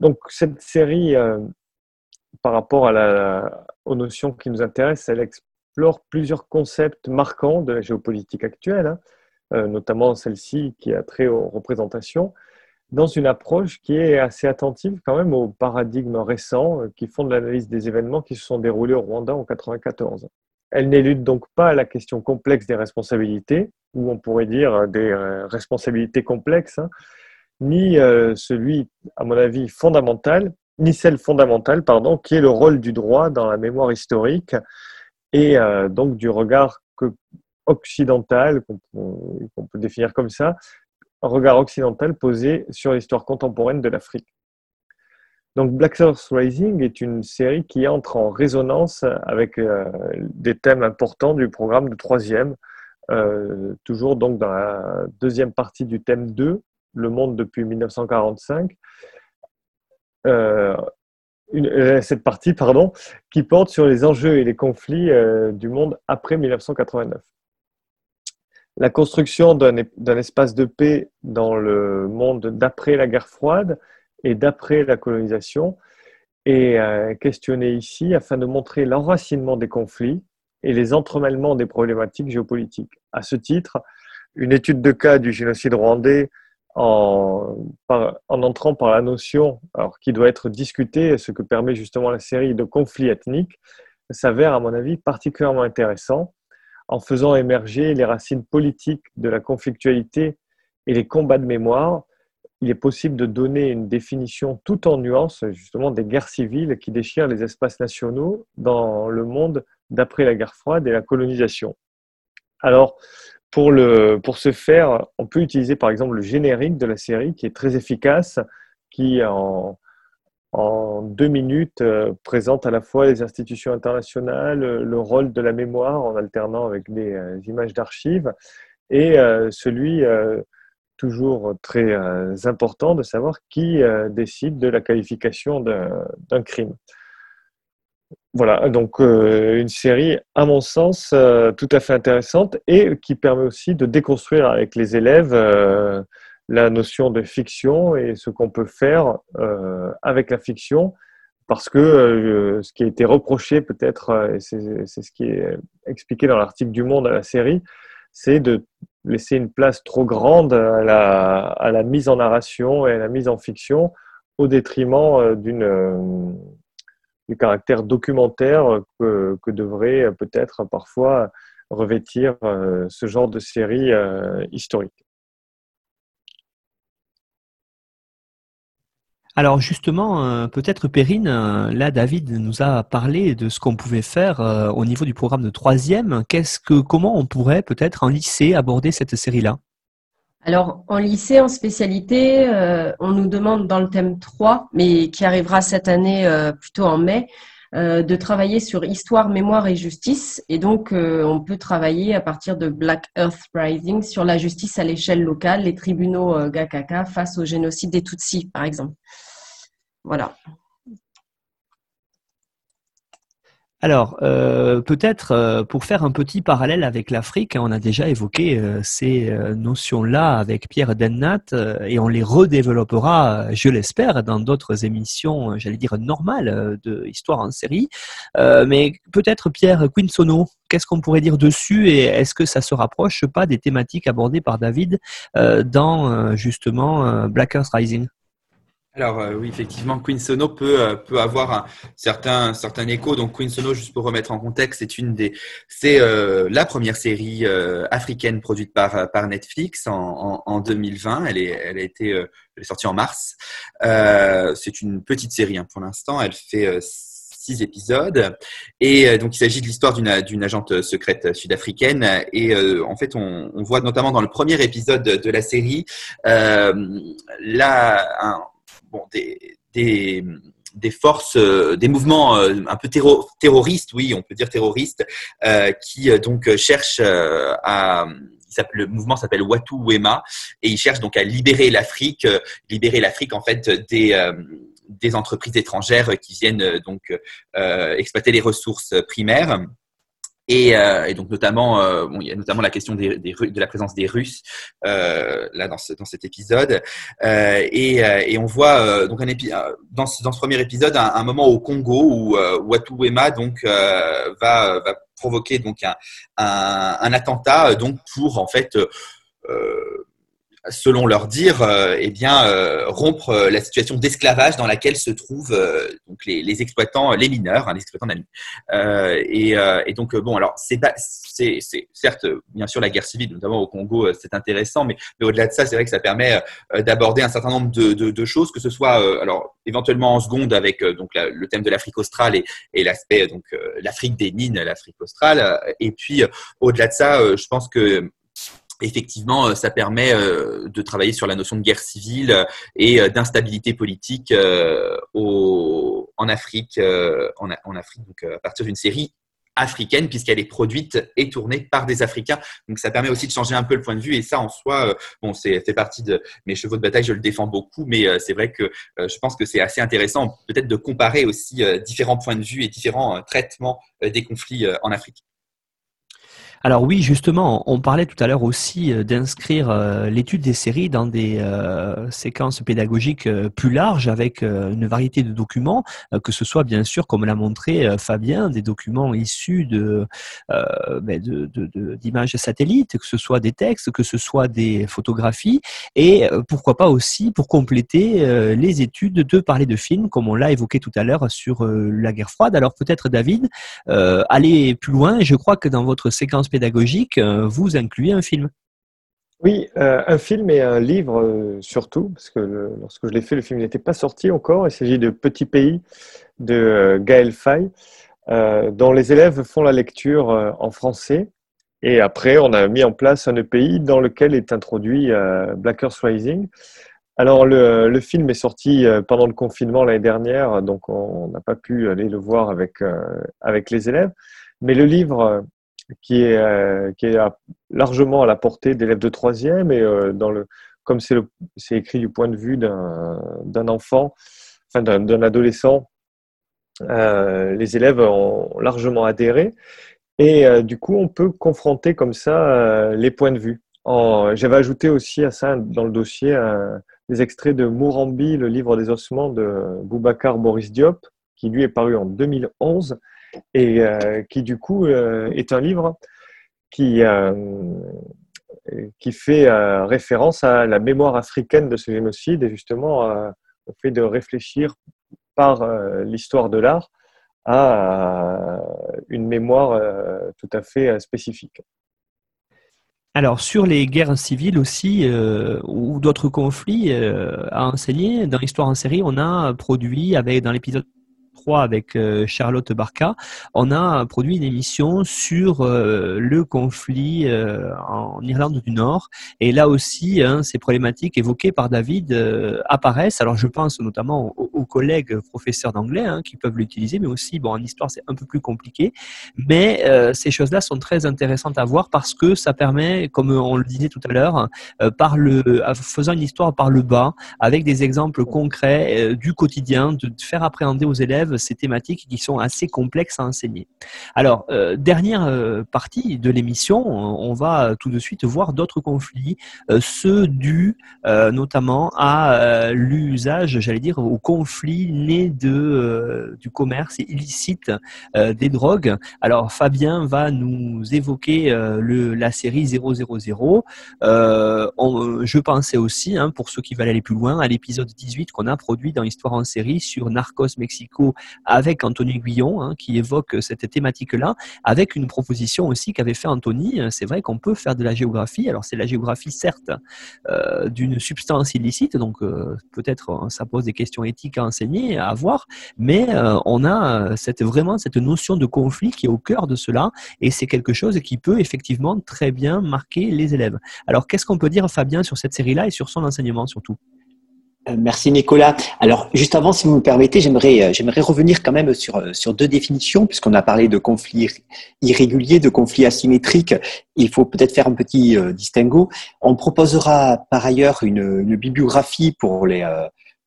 Donc cette série, par rapport à la, aux notions qui nous intéressent, elle explore plusieurs concepts marquants de la géopolitique actuelle, hein, notamment celle-ci qui a trait aux représentations, dans une approche qui est assez attentive quand même aux paradigmes récents euh, qui font de l'analyse des événements qui se sont déroulés au Rwanda en 1994. Elle n'élude donc pas la question complexe des responsabilités, ou on pourrait dire euh, des euh, responsabilités complexes, hein, ni celui, à mon avis, fondamental, ni celle fondamentale, pardon, qui est le rôle du droit dans la mémoire historique et donc du regard occidental, qu'on peut définir comme ça, regard occidental posé sur l'histoire contemporaine de l'Afrique. Donc Black Earth Rising est une série qui entre en résonance avec des thèmes importants du programme de troisième, euh, toujours donc dans la deuxième partie du thème 2, le monde depuis 1945. Euh, euh, cette partie, pardon, qui porte sur les enjeux et les conflits du monde après 1989. La construction d'un espace de paix dans le monde d'après la guerre froide et d'après la colonisation est questionnée ici afin de montrer l'enracinement des conflits et les entremêlements des problématiques géopolitiques. À ce titre, une étude de cas du génocide rwandais en, en entrant par la notion qui doit être discutée, ce que permet justement la série de conflits ethniques, s'avère à mon avis particulièrement intéressant en faisant émerger les racines politiques de la conflictualité et les combats de mémoire, il est possible de donner une définition tout en nuances justement des guerres civiles qui déchirent les espaces nationaux dans le monde d'après la guerre froide et la colonisation. Alors, pour, pour ce faire, on peut utiliser par exemple le générique de la série qui est très efficace, qui en, en deux minutes euh, présente à la fois les institutions internationales, le rôle de la mémoire en alternant avec des euh, images d'archives et euh, celui toujours très important de savoir qui décide de la qualification d'un crime. Voilà, donc euh, une série, à mon sens, euh, tout à fait intéressante et qui permet aussi de déconstruire avec les élèves euh, la notion de fiction et ce qu'on peut faire avec la fiction, parce que ce qui a été reproché peut-être, et c'est ce qui est expliqué dans l'article du Monde à la série, c'est de laisser une place trop grande à la, mise en narration et à la mise en fiction au détriment d'une du caractère documentaire que, devrait peut-être parfois revêtir euh, ce genre de série euh, historique. Alors justement, euh, peut-être Perrine, là David nous a parlé de ce qu'on pouvait faire au niveau du programme de troisième. Qu'est-ce que, comment on pourrait peut-être en lycée aborder cette série-là? Alors, en lycée, en spécialité, euh, on nous demande dans le thème 3, mais qui arrivera cette année euh, plutôt en mai, euh, de travailler sur histoire, mémoire et justice. Et donc, on peut travailler à partir de Black Earth Rising sur la justice à l'échelle locale, les tribunaux Gakaka face au génocide des Tutsis, par exemple. Voilà. Alors, euh, peut-être euh, pour faire un petit parallèle avec l'Afrique, hein, on a déjà évoqué euh, ces notions-là avec Pierre Dennat et on les redéveloppera, je l'espère, dans d'autres émissions, j'allais dire normales de Histoire en série. mais peut-être Pierre Quinsono, qu'est-ce qu'on pourrait dire dessus et est-ce que ça se rapproche pas des thématiques abordées par David dans justement Black Earth Rising? Alors euh, oui, effectivement, Queen Sono peut, euh, peut avoir un certain, certain écho. Donc Queen Sono, juste pour remettre en contexte, c'est une des, c'est euh, la première série africaine produite par, Netflix en, en, 2020. Elle est, elle a été, sortie en mars. c'est une petite série hein, pour l'instant. Elle fait six épisodes et donc il s'agit de l'histoire d'une, agente secrète sud-africaine et en fait on, on, voit notamment dans le premier épisode de, la série là un, bon, des, des, des, forces, euh, des mouvements euh, un peu terroristes, oui, on peut dire terroristes, euh, qui donc cherchent à le mouvement s'appelle Watu Wema et ils cherchent donc à libérer l'Afrique, libérer l'Afrique en fait des des entreprises étrangères qui viennent donc exploiter les ressources primaires. Et, euh, et, donc notamment, euh, bon, il y a notamment la question des, de la présence des Russes euh, là dans, dans cet épisode. Et, on voit donc un dans, ce, dans ce premier épisode un, moment au Congo où Watu Wema donc va, va provoquer donc un, un, un, attentat donc pour en fait selon leur dire, euh, eh bien, euh, rompre euh, la situation d'esclavage dans laquelle se trouvent donc les, exploitants, les mineurs, hein, les exploitants d'amis. Et, et, donc, bon, alors, c'est c'est certes, bien sûr, la guerre civile, notamment au Congo, c'est intéressant, mais, mais au-delà de ça, c'est vrai que ça permet d'aborder un certain nombre de, de, de, choses, que ce soit, alors, éventuellement en seconde avec donc le thème de l'Afrique australe et, et l'aspect donc l'Afrique des mines, l'Afrique australe, et puis au-delà de ça, je pense que effectivement, euh, ça permet euh, de travailler sur la notion de guerre civile euh, et d'instabilité politique en Afrique, en, Afrique, donc à partir d'une série africaine puisqu'elle est produite et tournée par des Africains. Donc ça permet aussi de changer un peu le point de vue et ça en soi, bon, c'est fait partie de mes chevaux de bataille, je le défends beaucoup, mais c'est vrai que je pense que c'est assez intéressant peut-être de comparer aussi différents points de vue et différents traitements des conflits en Afrique. Alors oui, justement, on parlait tout à l'heure aussi euh, d'inscrire euh, l'étude des séries dans des euh, séquences pédagogiques plus larges avec une variété de documents, que ce soit bien sûr, comme l'a montré Fabien, des documents issus de ben, d'images satellites, que ce soit des textes, que ce soit des photographies, et pourquoi pas aussi pour compléter les études de parler de films, comme on l'a évoqué tout à l'heure sur la guerre froide. Alors peut-être David, aller plus loin. Je crois que dans votre séquence pédagogique, euh, vous incluez un film. Oui, euh, un film et un livre euh, surtout, parce que lorsque je l'ai fait, le film n'était pas sorti encore. Il s'agit de Petit Pays de Gaël Fay, dont les élèves font la lecture en français. Et après, on a mis en place un EPI dans lequel est introduit Black Earth Rising. Alors, le, le, film est sorti pendant le confinement l'année dernière, donc on n'a pas pu aller le voir avec, avec les élèves. Mais le livre qui est, euh, qui est largement à la portée d'élèves de troisième et euh, dans le, comme c'est écrit du point de vue d'un enfant, enfin d'un adolescent, euh, les élèves ont largement adhéré. Et du coup, on peut confronter comme ça les points de vue. J'avais ajouté aussi à ça dans le dossier des extraits de Mourambi, le livre des ossements de Boubacar Boris Diop, qui lui est paru en 2011 et euh, qui du coup euh, est un livre qui, euh, qui fait référence à la mémoire africaine de ce génocide et justement au fait de réfléchir par l'histoire de l'art à une mémoire tout à fait spécifique. Alors sur les guerres civiles aussi ou d'autres conflits à enseigner dans l'histoire en série, on a produit avec dans l'épisode avec euh, Charlotte Barca, on a produit une émission sur euh, le conflit euh, en Irlande du Nord. Et là aussi, hein, ces problématiques évoquées par David apparaissent. Alors je pense notamment aux, collègues professeurs d'anglais hein, qui peuvent l'utiliser, mais aussi, bon, en histoire, c'est un peu plus compliqué. Mais ces choses-là sont très intéressantes à voir parce que ça permet, comme on le disait tout à l'heure, le, faisant une histoire par le bas, avec des exemples concrets du quotidien, de faire appréhender aux élèves ces thématiques qui sont assez complexes à enseigner. Alors, euh, dernière euh, partie de l'émission, on va tout de suite voir d'autres conflits, euh, ceux dus notamment à l'usage, j'allais dire, au conflit né de, du commerce illicite des drogues. Alors, Fabien va nous évoquer le, la série 000. je pensais aussi, hein, pour ceux qui veulent aller plus loin, à l'épisode 18 qu'on a produit dans Histoire en série sur Narcos Mexico avec Anthony Guillon, hein, qui évoque cette thématique-là, avec une proposition aussi qu'avait fait Anthony. C'est vrai qu'on peut faire de la géographie. Alors c'est la géographie certes euh, d'une substance illicite, donc euh, peut-être euh, ça pose des questions éthiques à enseigner, à avoir, mais on a cette, vraiment cette notion de conflit qui est au cœur de cela, et c'est quelque chose qui peut effectivement très bien marquer les élèves. Alors qu'est-ce qu'on peut dire Fabien sur cette série-là et sur son enseignement surtout? euh, merci Nicolas. Alors juste avant, si vous me permettez, j'aimerais euh, j'aimerais revenir quand même sur euh, sur deux définitions puisqu'on a parlé de conflits irréguliers, de conflits asymétriques. Il faut peut-être faire un petit distinguo. On proposera par ailleurs une, une bibliographie pour les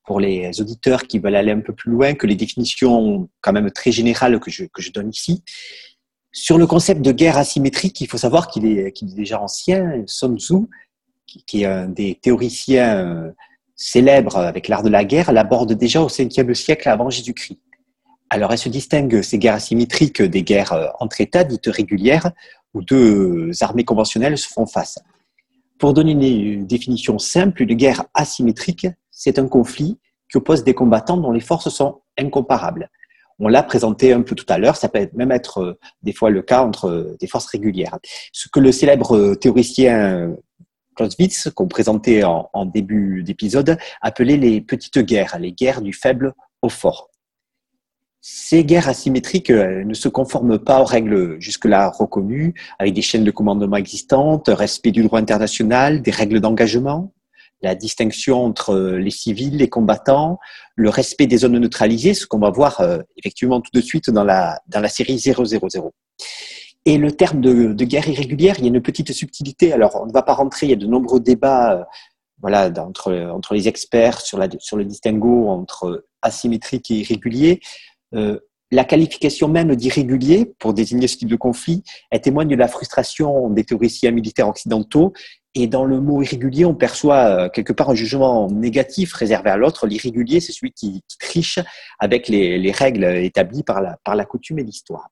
pour les auditeurs qui veulent aller un peu plus loin que les définitions quand même très générales que je que je donne ici. Sur le concept de guerre asymétrique, il faut savoir qu'il est, qu'il est déjà ancien. Sun Tzu, qui est un des théoriciens célèbre avec l'art de la guerre, l'aborde déjà au 5e siècle avant Jésus-Christ. Alors, elle se distingue ces guerres asymétriques des guerres euh, entre États dites régulières où deux armées conventionnelles se font face. Pour donner une définition simple, une guerre asymétrique, c'est un conflit qui oppose des combattants dont les forces sont incomparables. On l'a présenté un peu tout à l'heure, ça peut même être euh, des fois le cas entre euh, des forces régulières. Ce que le célèbre euh, théoricien Clausewitz, qu'on présentait en, début d'épisode, appelait les petites guerres, les guerres du faible au fort. Ces guerres asymétriques ne se conforment pas aux règles jusque-là reconnues, avec des chaînes de commandement existantes, respect du droit international, des règles d'engagement, la distinction entre les civils, les combattants, le respect des zones neutralisées, ce qu'on va voir euh, effectivement tout de suite dans la, dans la série 000. Et le terme de, guerre irrégulière, il y a une petite subtilité. Alors, on ne va pas rentrer, il y a de nombreux débats euh, voilà, entre, les experts sur, le distinguo entre asymétrique et irrégulier. Euh, la qualification même d'irrégulier pour désigner ce type de conflit, elle témoigne de la frustration des théoriciens militaires occidentaux. Et dans le mot irrégulier, on perçoit euh, quelque part un jugement négatif réservé à l'autre. L'irrégulier, c'est celui qui, triche avec les, les, règles établies par la coutume et l'histoire.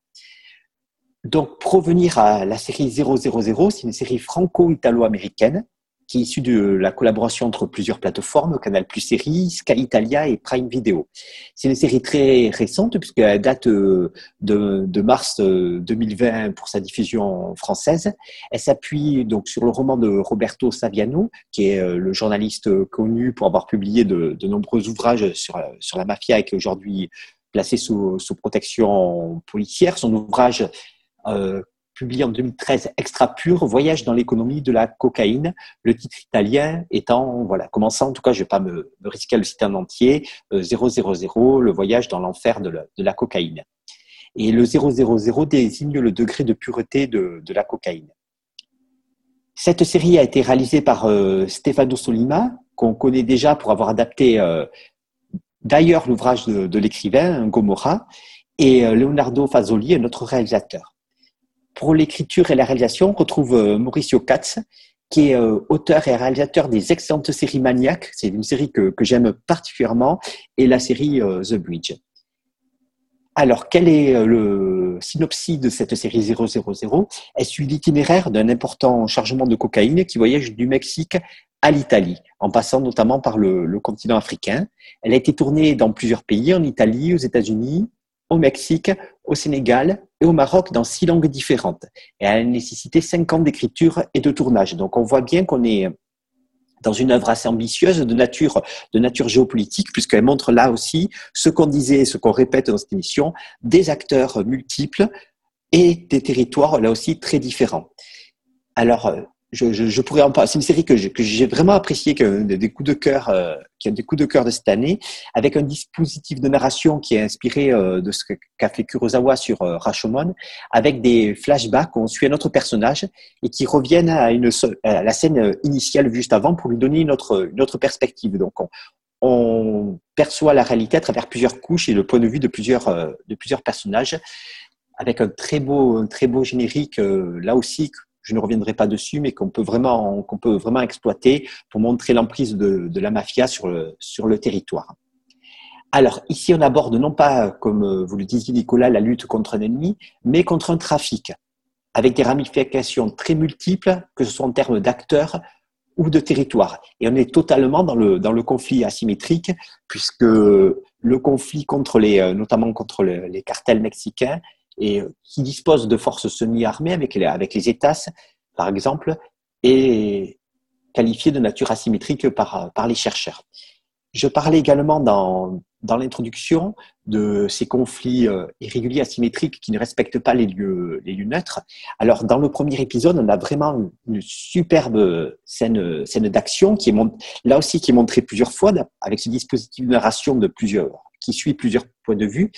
Donc, pour revenir à la série 000, c'est une série franco-italo-américaine qui est issu de la collaboration entre plusieurs plateformes, Canal Plus Série, Sky Italia et Prime Video. C'est une série très récente puisqu'elle date euh, de, mars 2020 euh, pour sa diffusion française. Elle s'appuie donc sur le roman de Roberto Saviano, qui est euh, le journaliste connu pour avoir publié de, nombreux ouvrages sur, sur la mafia et qui est aujourd'hui placé sous protection policière. Son ouvrage euh, publié en 2013, Extra Pur, Voyage dans l'économie de la cocaïne. Le titre italien étant, voilà, commençant, en tout cas, je ne vais pas me, risquer à le citer en entier, 000, euh, le voyage dans l'enfer de, la cocaïne. Et le 000 désigne le degré de pureté de, la cocaïne. Cette série a été réalisée par euh, Stefano Solima, qu'on connaît déjà pour avoir adapté d'ailleurs l'ouvrage de, l'écrivain Gomorra, et Leonardo Fasoli, un autre réalisateur. Pour l'écriture et la réalisation, on retrouve euh, Mauricio Katz, qui est euh, auteur et réalisateur des excellentes séries Maniac. C'est une série que, j'aime particulièrement, et la série euh, The Bridge. Alors, quel est le synopsis de cette série 000 Elle suit l'itinéraire d'un important chargement de cocaïne qui voyage du Mexique à l'Italie, en passant notamment par le, continent africain. Elle a été tournée dans plusieurs pays, en Italie, aux États-Unis, au Mexique, au Sénégal et au Maroc dans six langues différentes. Et elle a nécessité cinq ans d'écriture et de tournage. Donc on voit bien qu'on est dans une œuvre assez ambitieuse de nature, géopolitique, puisqu'elle montre là aussi ce qu'on disait et ce qu'on répète dans cette émission, des acteurs multiples et des territoires là aussi très différents. Alors, je, je, je, pourrais en parler. C'est une série que j'ai vraiment appréciée, qui a des coups de cœur, euh, qui a des coups de cœur de cette année, avec un dispositif de narration qui est inspiré euh, de ce qu'a fait Kurosawa sur euh, Rashomon, avec des flashbacks où on suit un autre personnage et qui reviennent à, une, à la scène initiale juste avant pour lui donner une autre, une autre perspective. Donc, on, on perçoit la réalité à travers plusieurs couches et le point de vue de plusieurs, euh, de plusieurs personnages, avec un très beau, un très beau générique, euh, là aussi je ne reviendrai pas dessus, mais qu'on peut vraiment, qu'on peut vraiment exploiter pour montrer l'emprise de, la mafia sur le, sur le territoire. Alors, ici, on aborde non pas, comme vous le disiez, Nicolas, la lutte contre un ennemi, mais contre un trafic, avec des ramifications très multiples, que ce soit en termes d'acteurs ou de territoire. Et on est totalement dans le, dans le conflit asymétrique, puisque le conflit contre les, notamment contre les cartels mexicains et euh, qui dispose de forces semi-armées avec les, États, par exemple, est qualifié de nature asymétrique par, par les chercheurs. Je parlais également dans, l'introduction de ces conflits euh, irréguliers asymétriques qui ne respectent pas les lieux, les lieux neutres. Alors, dans le premier épisode, on a vraiment une superbe scène, scène d'action qui est là aussi qui est montrée plusieurs fois avec ce dispositif de narration de plusieurs, qui suit plusieurs points de vue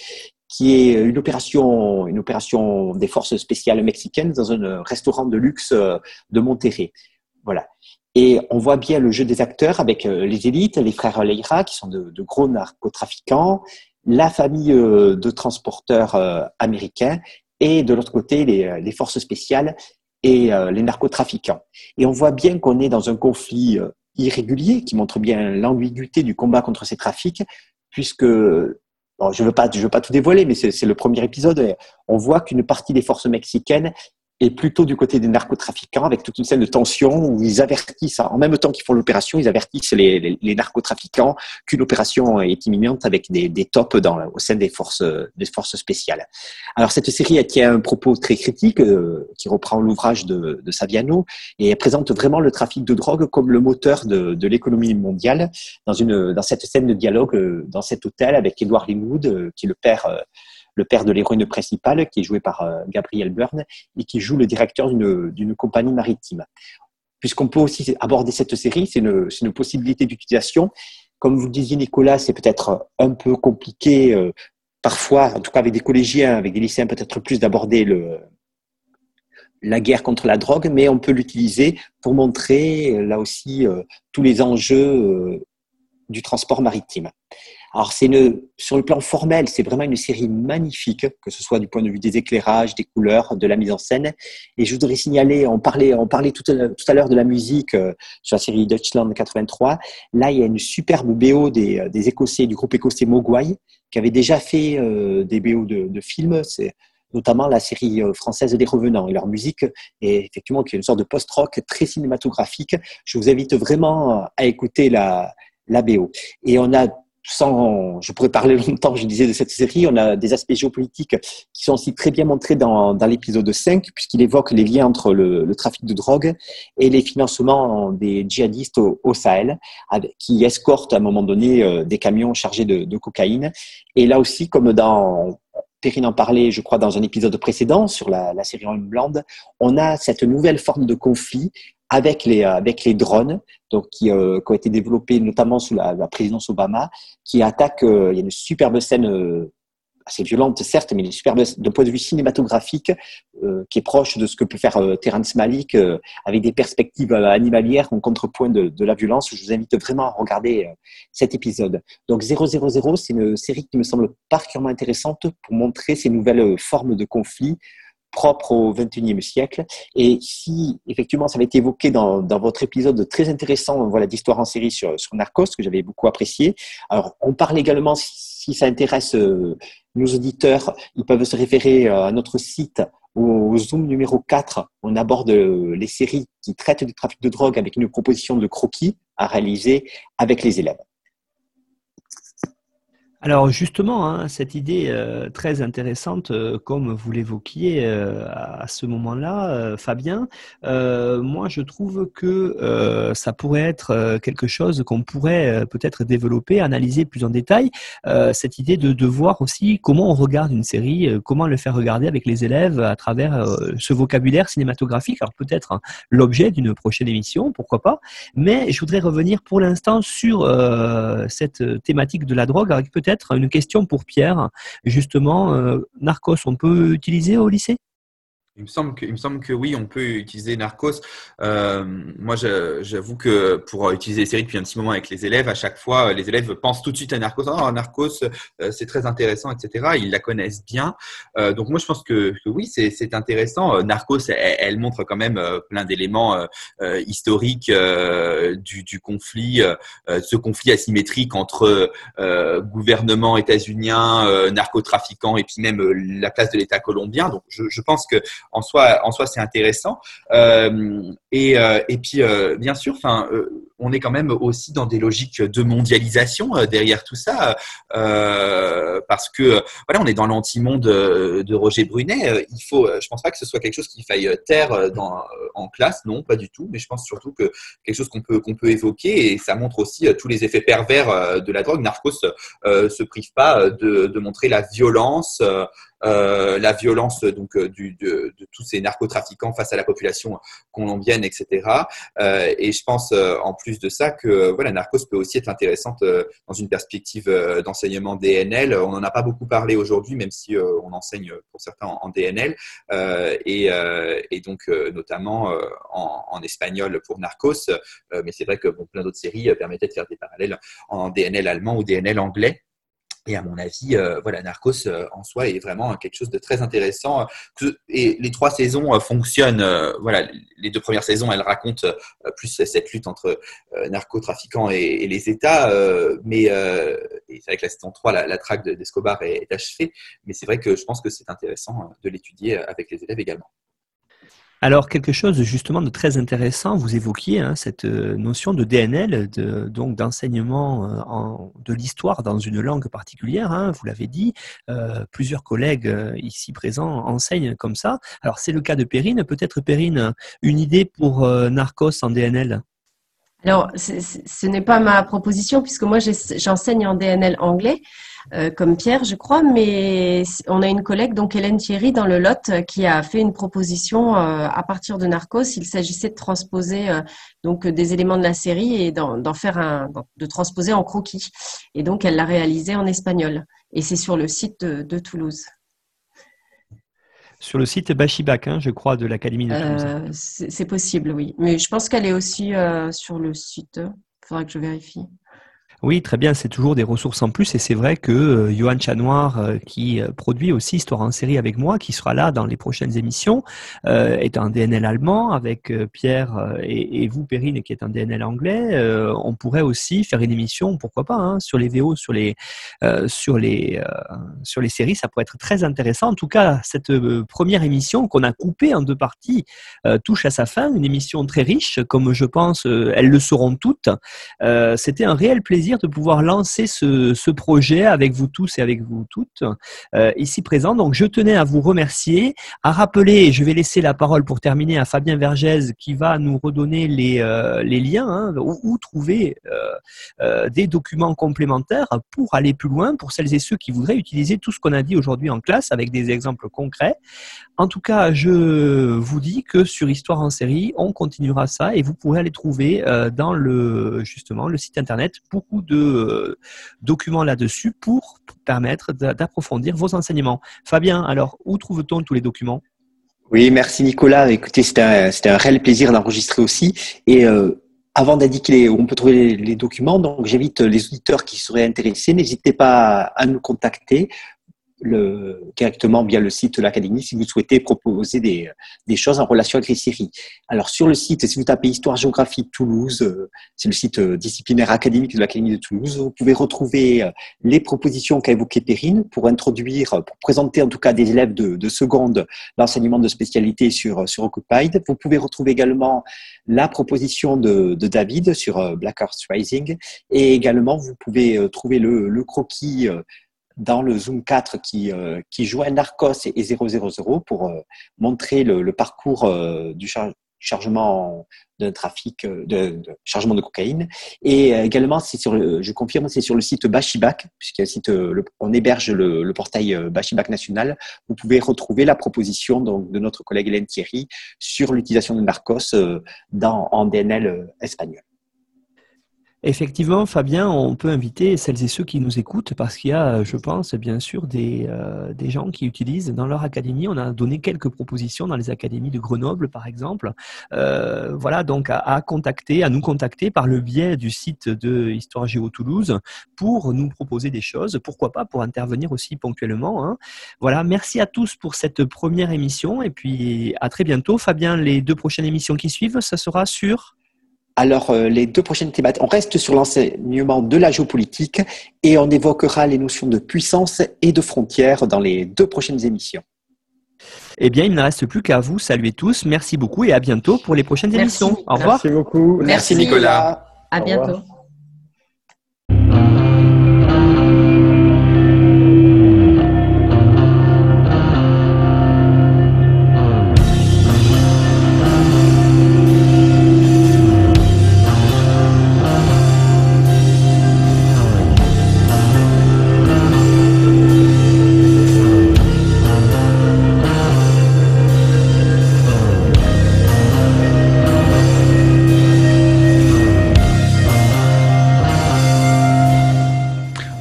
qui est une opération, une opération des forces spéciales mexicaines dans un restaurant de luxe euh, de Monterrey. Voilà. Et on voit bien le jeu des acteurs avec euh, les élites, les frères Leira, qui sont de, gros narcotrafiquants, la famille euh, de transporteurs américains, et de l'autre côté, les, les, forces spéciales et les narcotrafiquants. Et on voit bien qu'on est dans un conflit irrégulier qui montre bien l'ambiguïté du combat contre ces trafics, puisque je ne veux, veux pas tout dévoiler, mais c'est le premier épisode. On voit qu'une partie des forces mexicaines est plutôt du côté des narcotrafiquants avec toute une scène de tension où ils avertissent, en même temps qu'ils font l'opération, ils avertissent les, narcotrafiquants qu'une opération est imminente avec des, tops au sein des forces, spéciales. Alors cette série elle tient un propos très critique euh, qui reprend l'ouvrage de, Saviano et elle présente vraiment le trafic de drogue comme le moteur de, de l'économie mondiale dans, une, dans cette scène de dialogue euh, dans cet hôtel avec Edward Linwood euh, qui est le père le père de l'héroïne principale, qui est joué par euh, Gabriel Byrne, et qui joue le directeur d'une compagnie maritime. Puisqu'on peut aussi aborder cette série, c'est une, possibilité d'utilisation. Comme vous le disiez, Nicolas, c'est peut-être un peu compliqué, euh, parfois, en tout cas avec des collégiens, avec des lycéens, peut-être plus d'aborder la guerre contre la drogue, mais on peut l'utiliser pour montrer, là aussi, euh, tous les enjeux du transport maritime. Alors, c'est une, sur le plan formel, c'est vraiment une série magnifique, que ce soit du point de vue des éclairages, des couleurs, de la mise en scène. Et je voudrais signaler, on parlait, on parlait tout à, l'heure de la musique euh, sur la série Dutchland 83. Là, il y a une superbe BO des, euh, des Écossais, du groupe écossais Mogwai, qui avait déjà fait euh, des BO de, de films. Notamment la série française des Revenants. Et leur musique est effectivement qui est une sorte de post-rock très cinématographique. Je vous invite vraiment à écouter la, la BO. Et on a sans, je pourrais parler longtemps, je disais, de cette série, on a des aspects géopolitiques qui sont aussi très bien montrés dans, l'épisode 5, puisqu'il évoque les liens entre le, trafic de drogue et les financements des djihadistes au, Sahel, qui escortent à un moment donné euh, des camions chargés de, de cocaïne. Et là aussi, comme dans Perrine en parlait, je crois, dans un épisode précédent sur la, la série Homeland, on a cette nouvelle forme de conflit avec les, avec les drones, donc qui, euh, qui ont été développés notamment sous la, présidence Obama, qui attaquent. Euh, il y a une superbe scène euh, assez violente, certes, mais une superbe d'un point de vue cinématographique qui est proche de ce que peut faire Terrence Malick avec des perspectives animalières en contrepoint de, de, la violence. Je vous invite vraiment à regarder cet épisode. Donc 000, c'est une série qui me semble particulièrement intéressante pour montrer ces nouvelles formes de conflit propre au XXIe siècle. Et si effectivement ça avait été évoqué dans, dans votre épisode très intéressant voilà, d'histoire en série sur, sur Narcos, que j'avais beaucoup apprécié. Alors on parle également, si ça intéresse euh, nos auditeurs, ils peuvent se référer euh, à notre site au Zoom numéro 4, on aborde euh, les séries qui traitent du trafic de drogue avec une proposition de croquis à réaliser avec les élèves. Alors justement, hein, cette idée euh, très intéressante, euh, comme vous l'évoquiez euh, à ce moment-là, Fabien, moi je trouve que ça pourrait être quelque chose qu'on pourrait peut-être développer, analyser plus en détail, cette idée de, voir aussi comment on regarde une série, comment le faire regarder avec les élèves à travers ce vocabulaire cinématographique. Alors peut-être hein, l'objet d'une prochaine émission, pourquoi pas, mais je voudrais revenir pour l'instant sur cette thématique de la drogue avec peut-être une question pour Pierre. Justement, euh, Narcos, on peut utiliser au lycée? Il me, semble que, il me semble que oui, on peut utiliser Narcos. Euh, moi, j'avoue que pour utiliser les séries depuis un petit moment avec les élèves, à chaque fois, les élèves pensent tout de suite à Narcos. Oh, Narcos, euh, c'est très intéressant, etc. Ils la connaissent bien. Euh, donc moi, je pense que, oui, c'est intéressant. Narcos, elle, montre quand même plein d'éléments historiques du, conflit, ce conflit asymétrique entre gouvernement états-unien, narcotrafiquants et puis même la place de l'État colombien. Donc je pense que en soi, en soi, c'est intéressant. Euh, et, euh, et, puis, euh, bien sûr, enfin, on est quand même aussi dans des logiques de mondialisation derrière tout ça, parce que voilà, on est dans l'anti-monde de Roger Brunet. Il faut, je pense pas que ce soit quelque chose qu'il faille taire dans, en classe, non, pas du tout. Mais je pense surtout que quelque chose qu'on peut qu'on peut évoquer et ça montre aussi tous les effets pervers de la drogue. Narcos se prive pas de, montrer la violence. Euh, la violence donc euh, de, de, tous ces narcotrafiquants face à la population colombienne, etc. Euh, et je pense en plus de ça que voilà, Narcos peut aussi être intéressante dans une perspective d'enseignement DNL. On n'en a pas beaucoup parlé aujourd'hui, même si on enseigne pour certains en, DNL, et, donc notamment en, en, espagnol pour Narcos. mais c'est vrai que bon, plein d'autres séries permettaient de faire des parallèles en DNL allemand ou DNL anglais. Et à mon avis, euh, voilà, Narcos euh, en soi est vraiment quelque chose de très intéressant. et les trois saisons euh, fonctionnent. voilà, les deux premières saisons, elles racontent plus cette lutte entre narcotrafiquants et, les États. mais c'est vrai que la saison 3, la, traque d'Escobar est, est, achevée. Mais c'est vrai que je pense que c'est intéressant de l'étudier avec les élèves également. Alors, quelque chose justement de très intéressant, vous évoquiez hein, cette euh, notion de DNL, donc d'enseignement euh, de l'histoire dans une langue particulière, hein, vous l'avez dit, euh, plusieurs collègues ici présents enseignent comme ça. Alors, c'est le cas de Perrine. Peut-être, Perrine, une idée pour Narcos en DNL alors, ce n'est pas ma proposition puisque moi j'enseigne en DNL anglais. Euh, comme Pierre, je crois, mais on a une collègue, donc Hélène Thierry, dans le Lot, qui a fait une proposition euh, à partir de Narcos. Il s'agissait de transposer euh, donc des éléments de la série et d'en faire un, de transposer en croquis. Et donc, elle l'a réalisé en espagnol. Et c'est sur le site de, Toulouse. Sur le site Bachibac, hein, je crois, de l'Académie de Toulouse. c'est possible, oui. Mais je pense qu'elle est aussi sur le site. Il faudra que je vérifie. Oui, très bien, c'est toujours des ressources en plus et c'est vrai que euh, Johan Chanoir, euh, qui euh, produit aussi Histoire en série avec moi, qui sera là dans les prochaines émissions, est un DNL allemand avec Pierre et, vous, Perrine, qui est un DNL anglais. on pourrait aussi faire une émission, pourquoi pas, hein, sur les VO, sur les, sur, les, sur les séries, ça pourrait être très intéressant. En tout cas, cette première émission qu'on a coupée en deux parties touche à sa fin, une émission très riche, comme je pense elles le seront toutes. C'était un réel plaisir de pouvoir lancer ce, projet avec vous tous et avec vous toutes euh, ici présents. Donc, je tenais à vous remercier, à rappeler, je vais laisser la parole pour terminer à Fabien Vergès qui va nous redonner les, euh, liens hein, où, trouver euh, des documents complémentaires pour aller plus loin pour celles et ceux qui voudraient utiliser tout ce qu'on a dit aujourd'hui en classe avec des exemples concrets. En tout cas, je vous dis que sur Histoire en série, on continuera ça et vous pourrez aller trouver dans le justement le site internet beaucoup de euh, documents là-dessus pour permettre d'approfondir vos enseignements. Fabien, alors, où trouve-t-on tous les documents? Oui, merci Nicolas. Écoutez, c'était un, réel plaisir d'enregistrer aussi. Et euh, avant d'indiquer où on peut trouver les, documents, donc j'invite les auditeurs qui seraient intéressés, n'hésitez pas à nous contacter le, directement via le site de l'Académie si vous souhaitez proposer des, des, choses en relation avec les séries. Alors sur le site, si vous tapez Histoire Géographie Toulouse, euh, c'est le site euh, disciplinaire académique de l'Académie de Toulouse, vous pouvez retrouver euh, les propositions qu'a évoquées Perrine pour introduire, pour présenter en tout cas des élèves de, de seconde l'enseignement de spécialité sur, sur Occupied. Vous pouvez retrouver également la proposition de, de David sur Black Earth Rising et également vous pouvez trouver le, le croquis dans le Zoom 4 qui, euh, qui joint Narcos et, 000 pour euh, montrer le, parcours euh, du chargement de trafic, de, chargement de cocaïne. Et également, c'est sur le, je confirme, c'est sur le site Bachibac, puisqu'on site, on héberge le, portail Bachibac national. Vous pouvez retrouver la proposition donc, de notre collègue Hélène Thierry sur l'utilisation de Narcos dans, en DNL espagnol. Effectivement, Fabien, on peut inviter celles et ceux qui nous écoutent parce qu'il y a, je pense, bien sûr, des, euh, des gens qui utilisent dans leur académie. On a donné quelques propositions dans les académies de Grenoble, par exemple. Euh, voilà, donc à, contacter, à nous contacter par le biais du site de Histoire Géo Toulouse pour nous proposer des choses. Pourquoi pas pour intervenir aussi ponctuellement. Hein. Voilà, merci à tous pour cette première émission et puis à très bientôt. Fabien, les deux prochaines émissions qui suivent, ça sera sur alors, euh, les deux prochaines thématiques, on reste sur l'enseignement de la géopolitique et on évoquera les notions de puissance et de frontières dans les deux prochaines émissions. Eh bien, il ne reste plus qu'à vous saluer tous. Merci beaucoup et à bientôt pour les prochaines émissions. Au revoir. Merci beaucoup. Merci, Nicolas. À bientôt.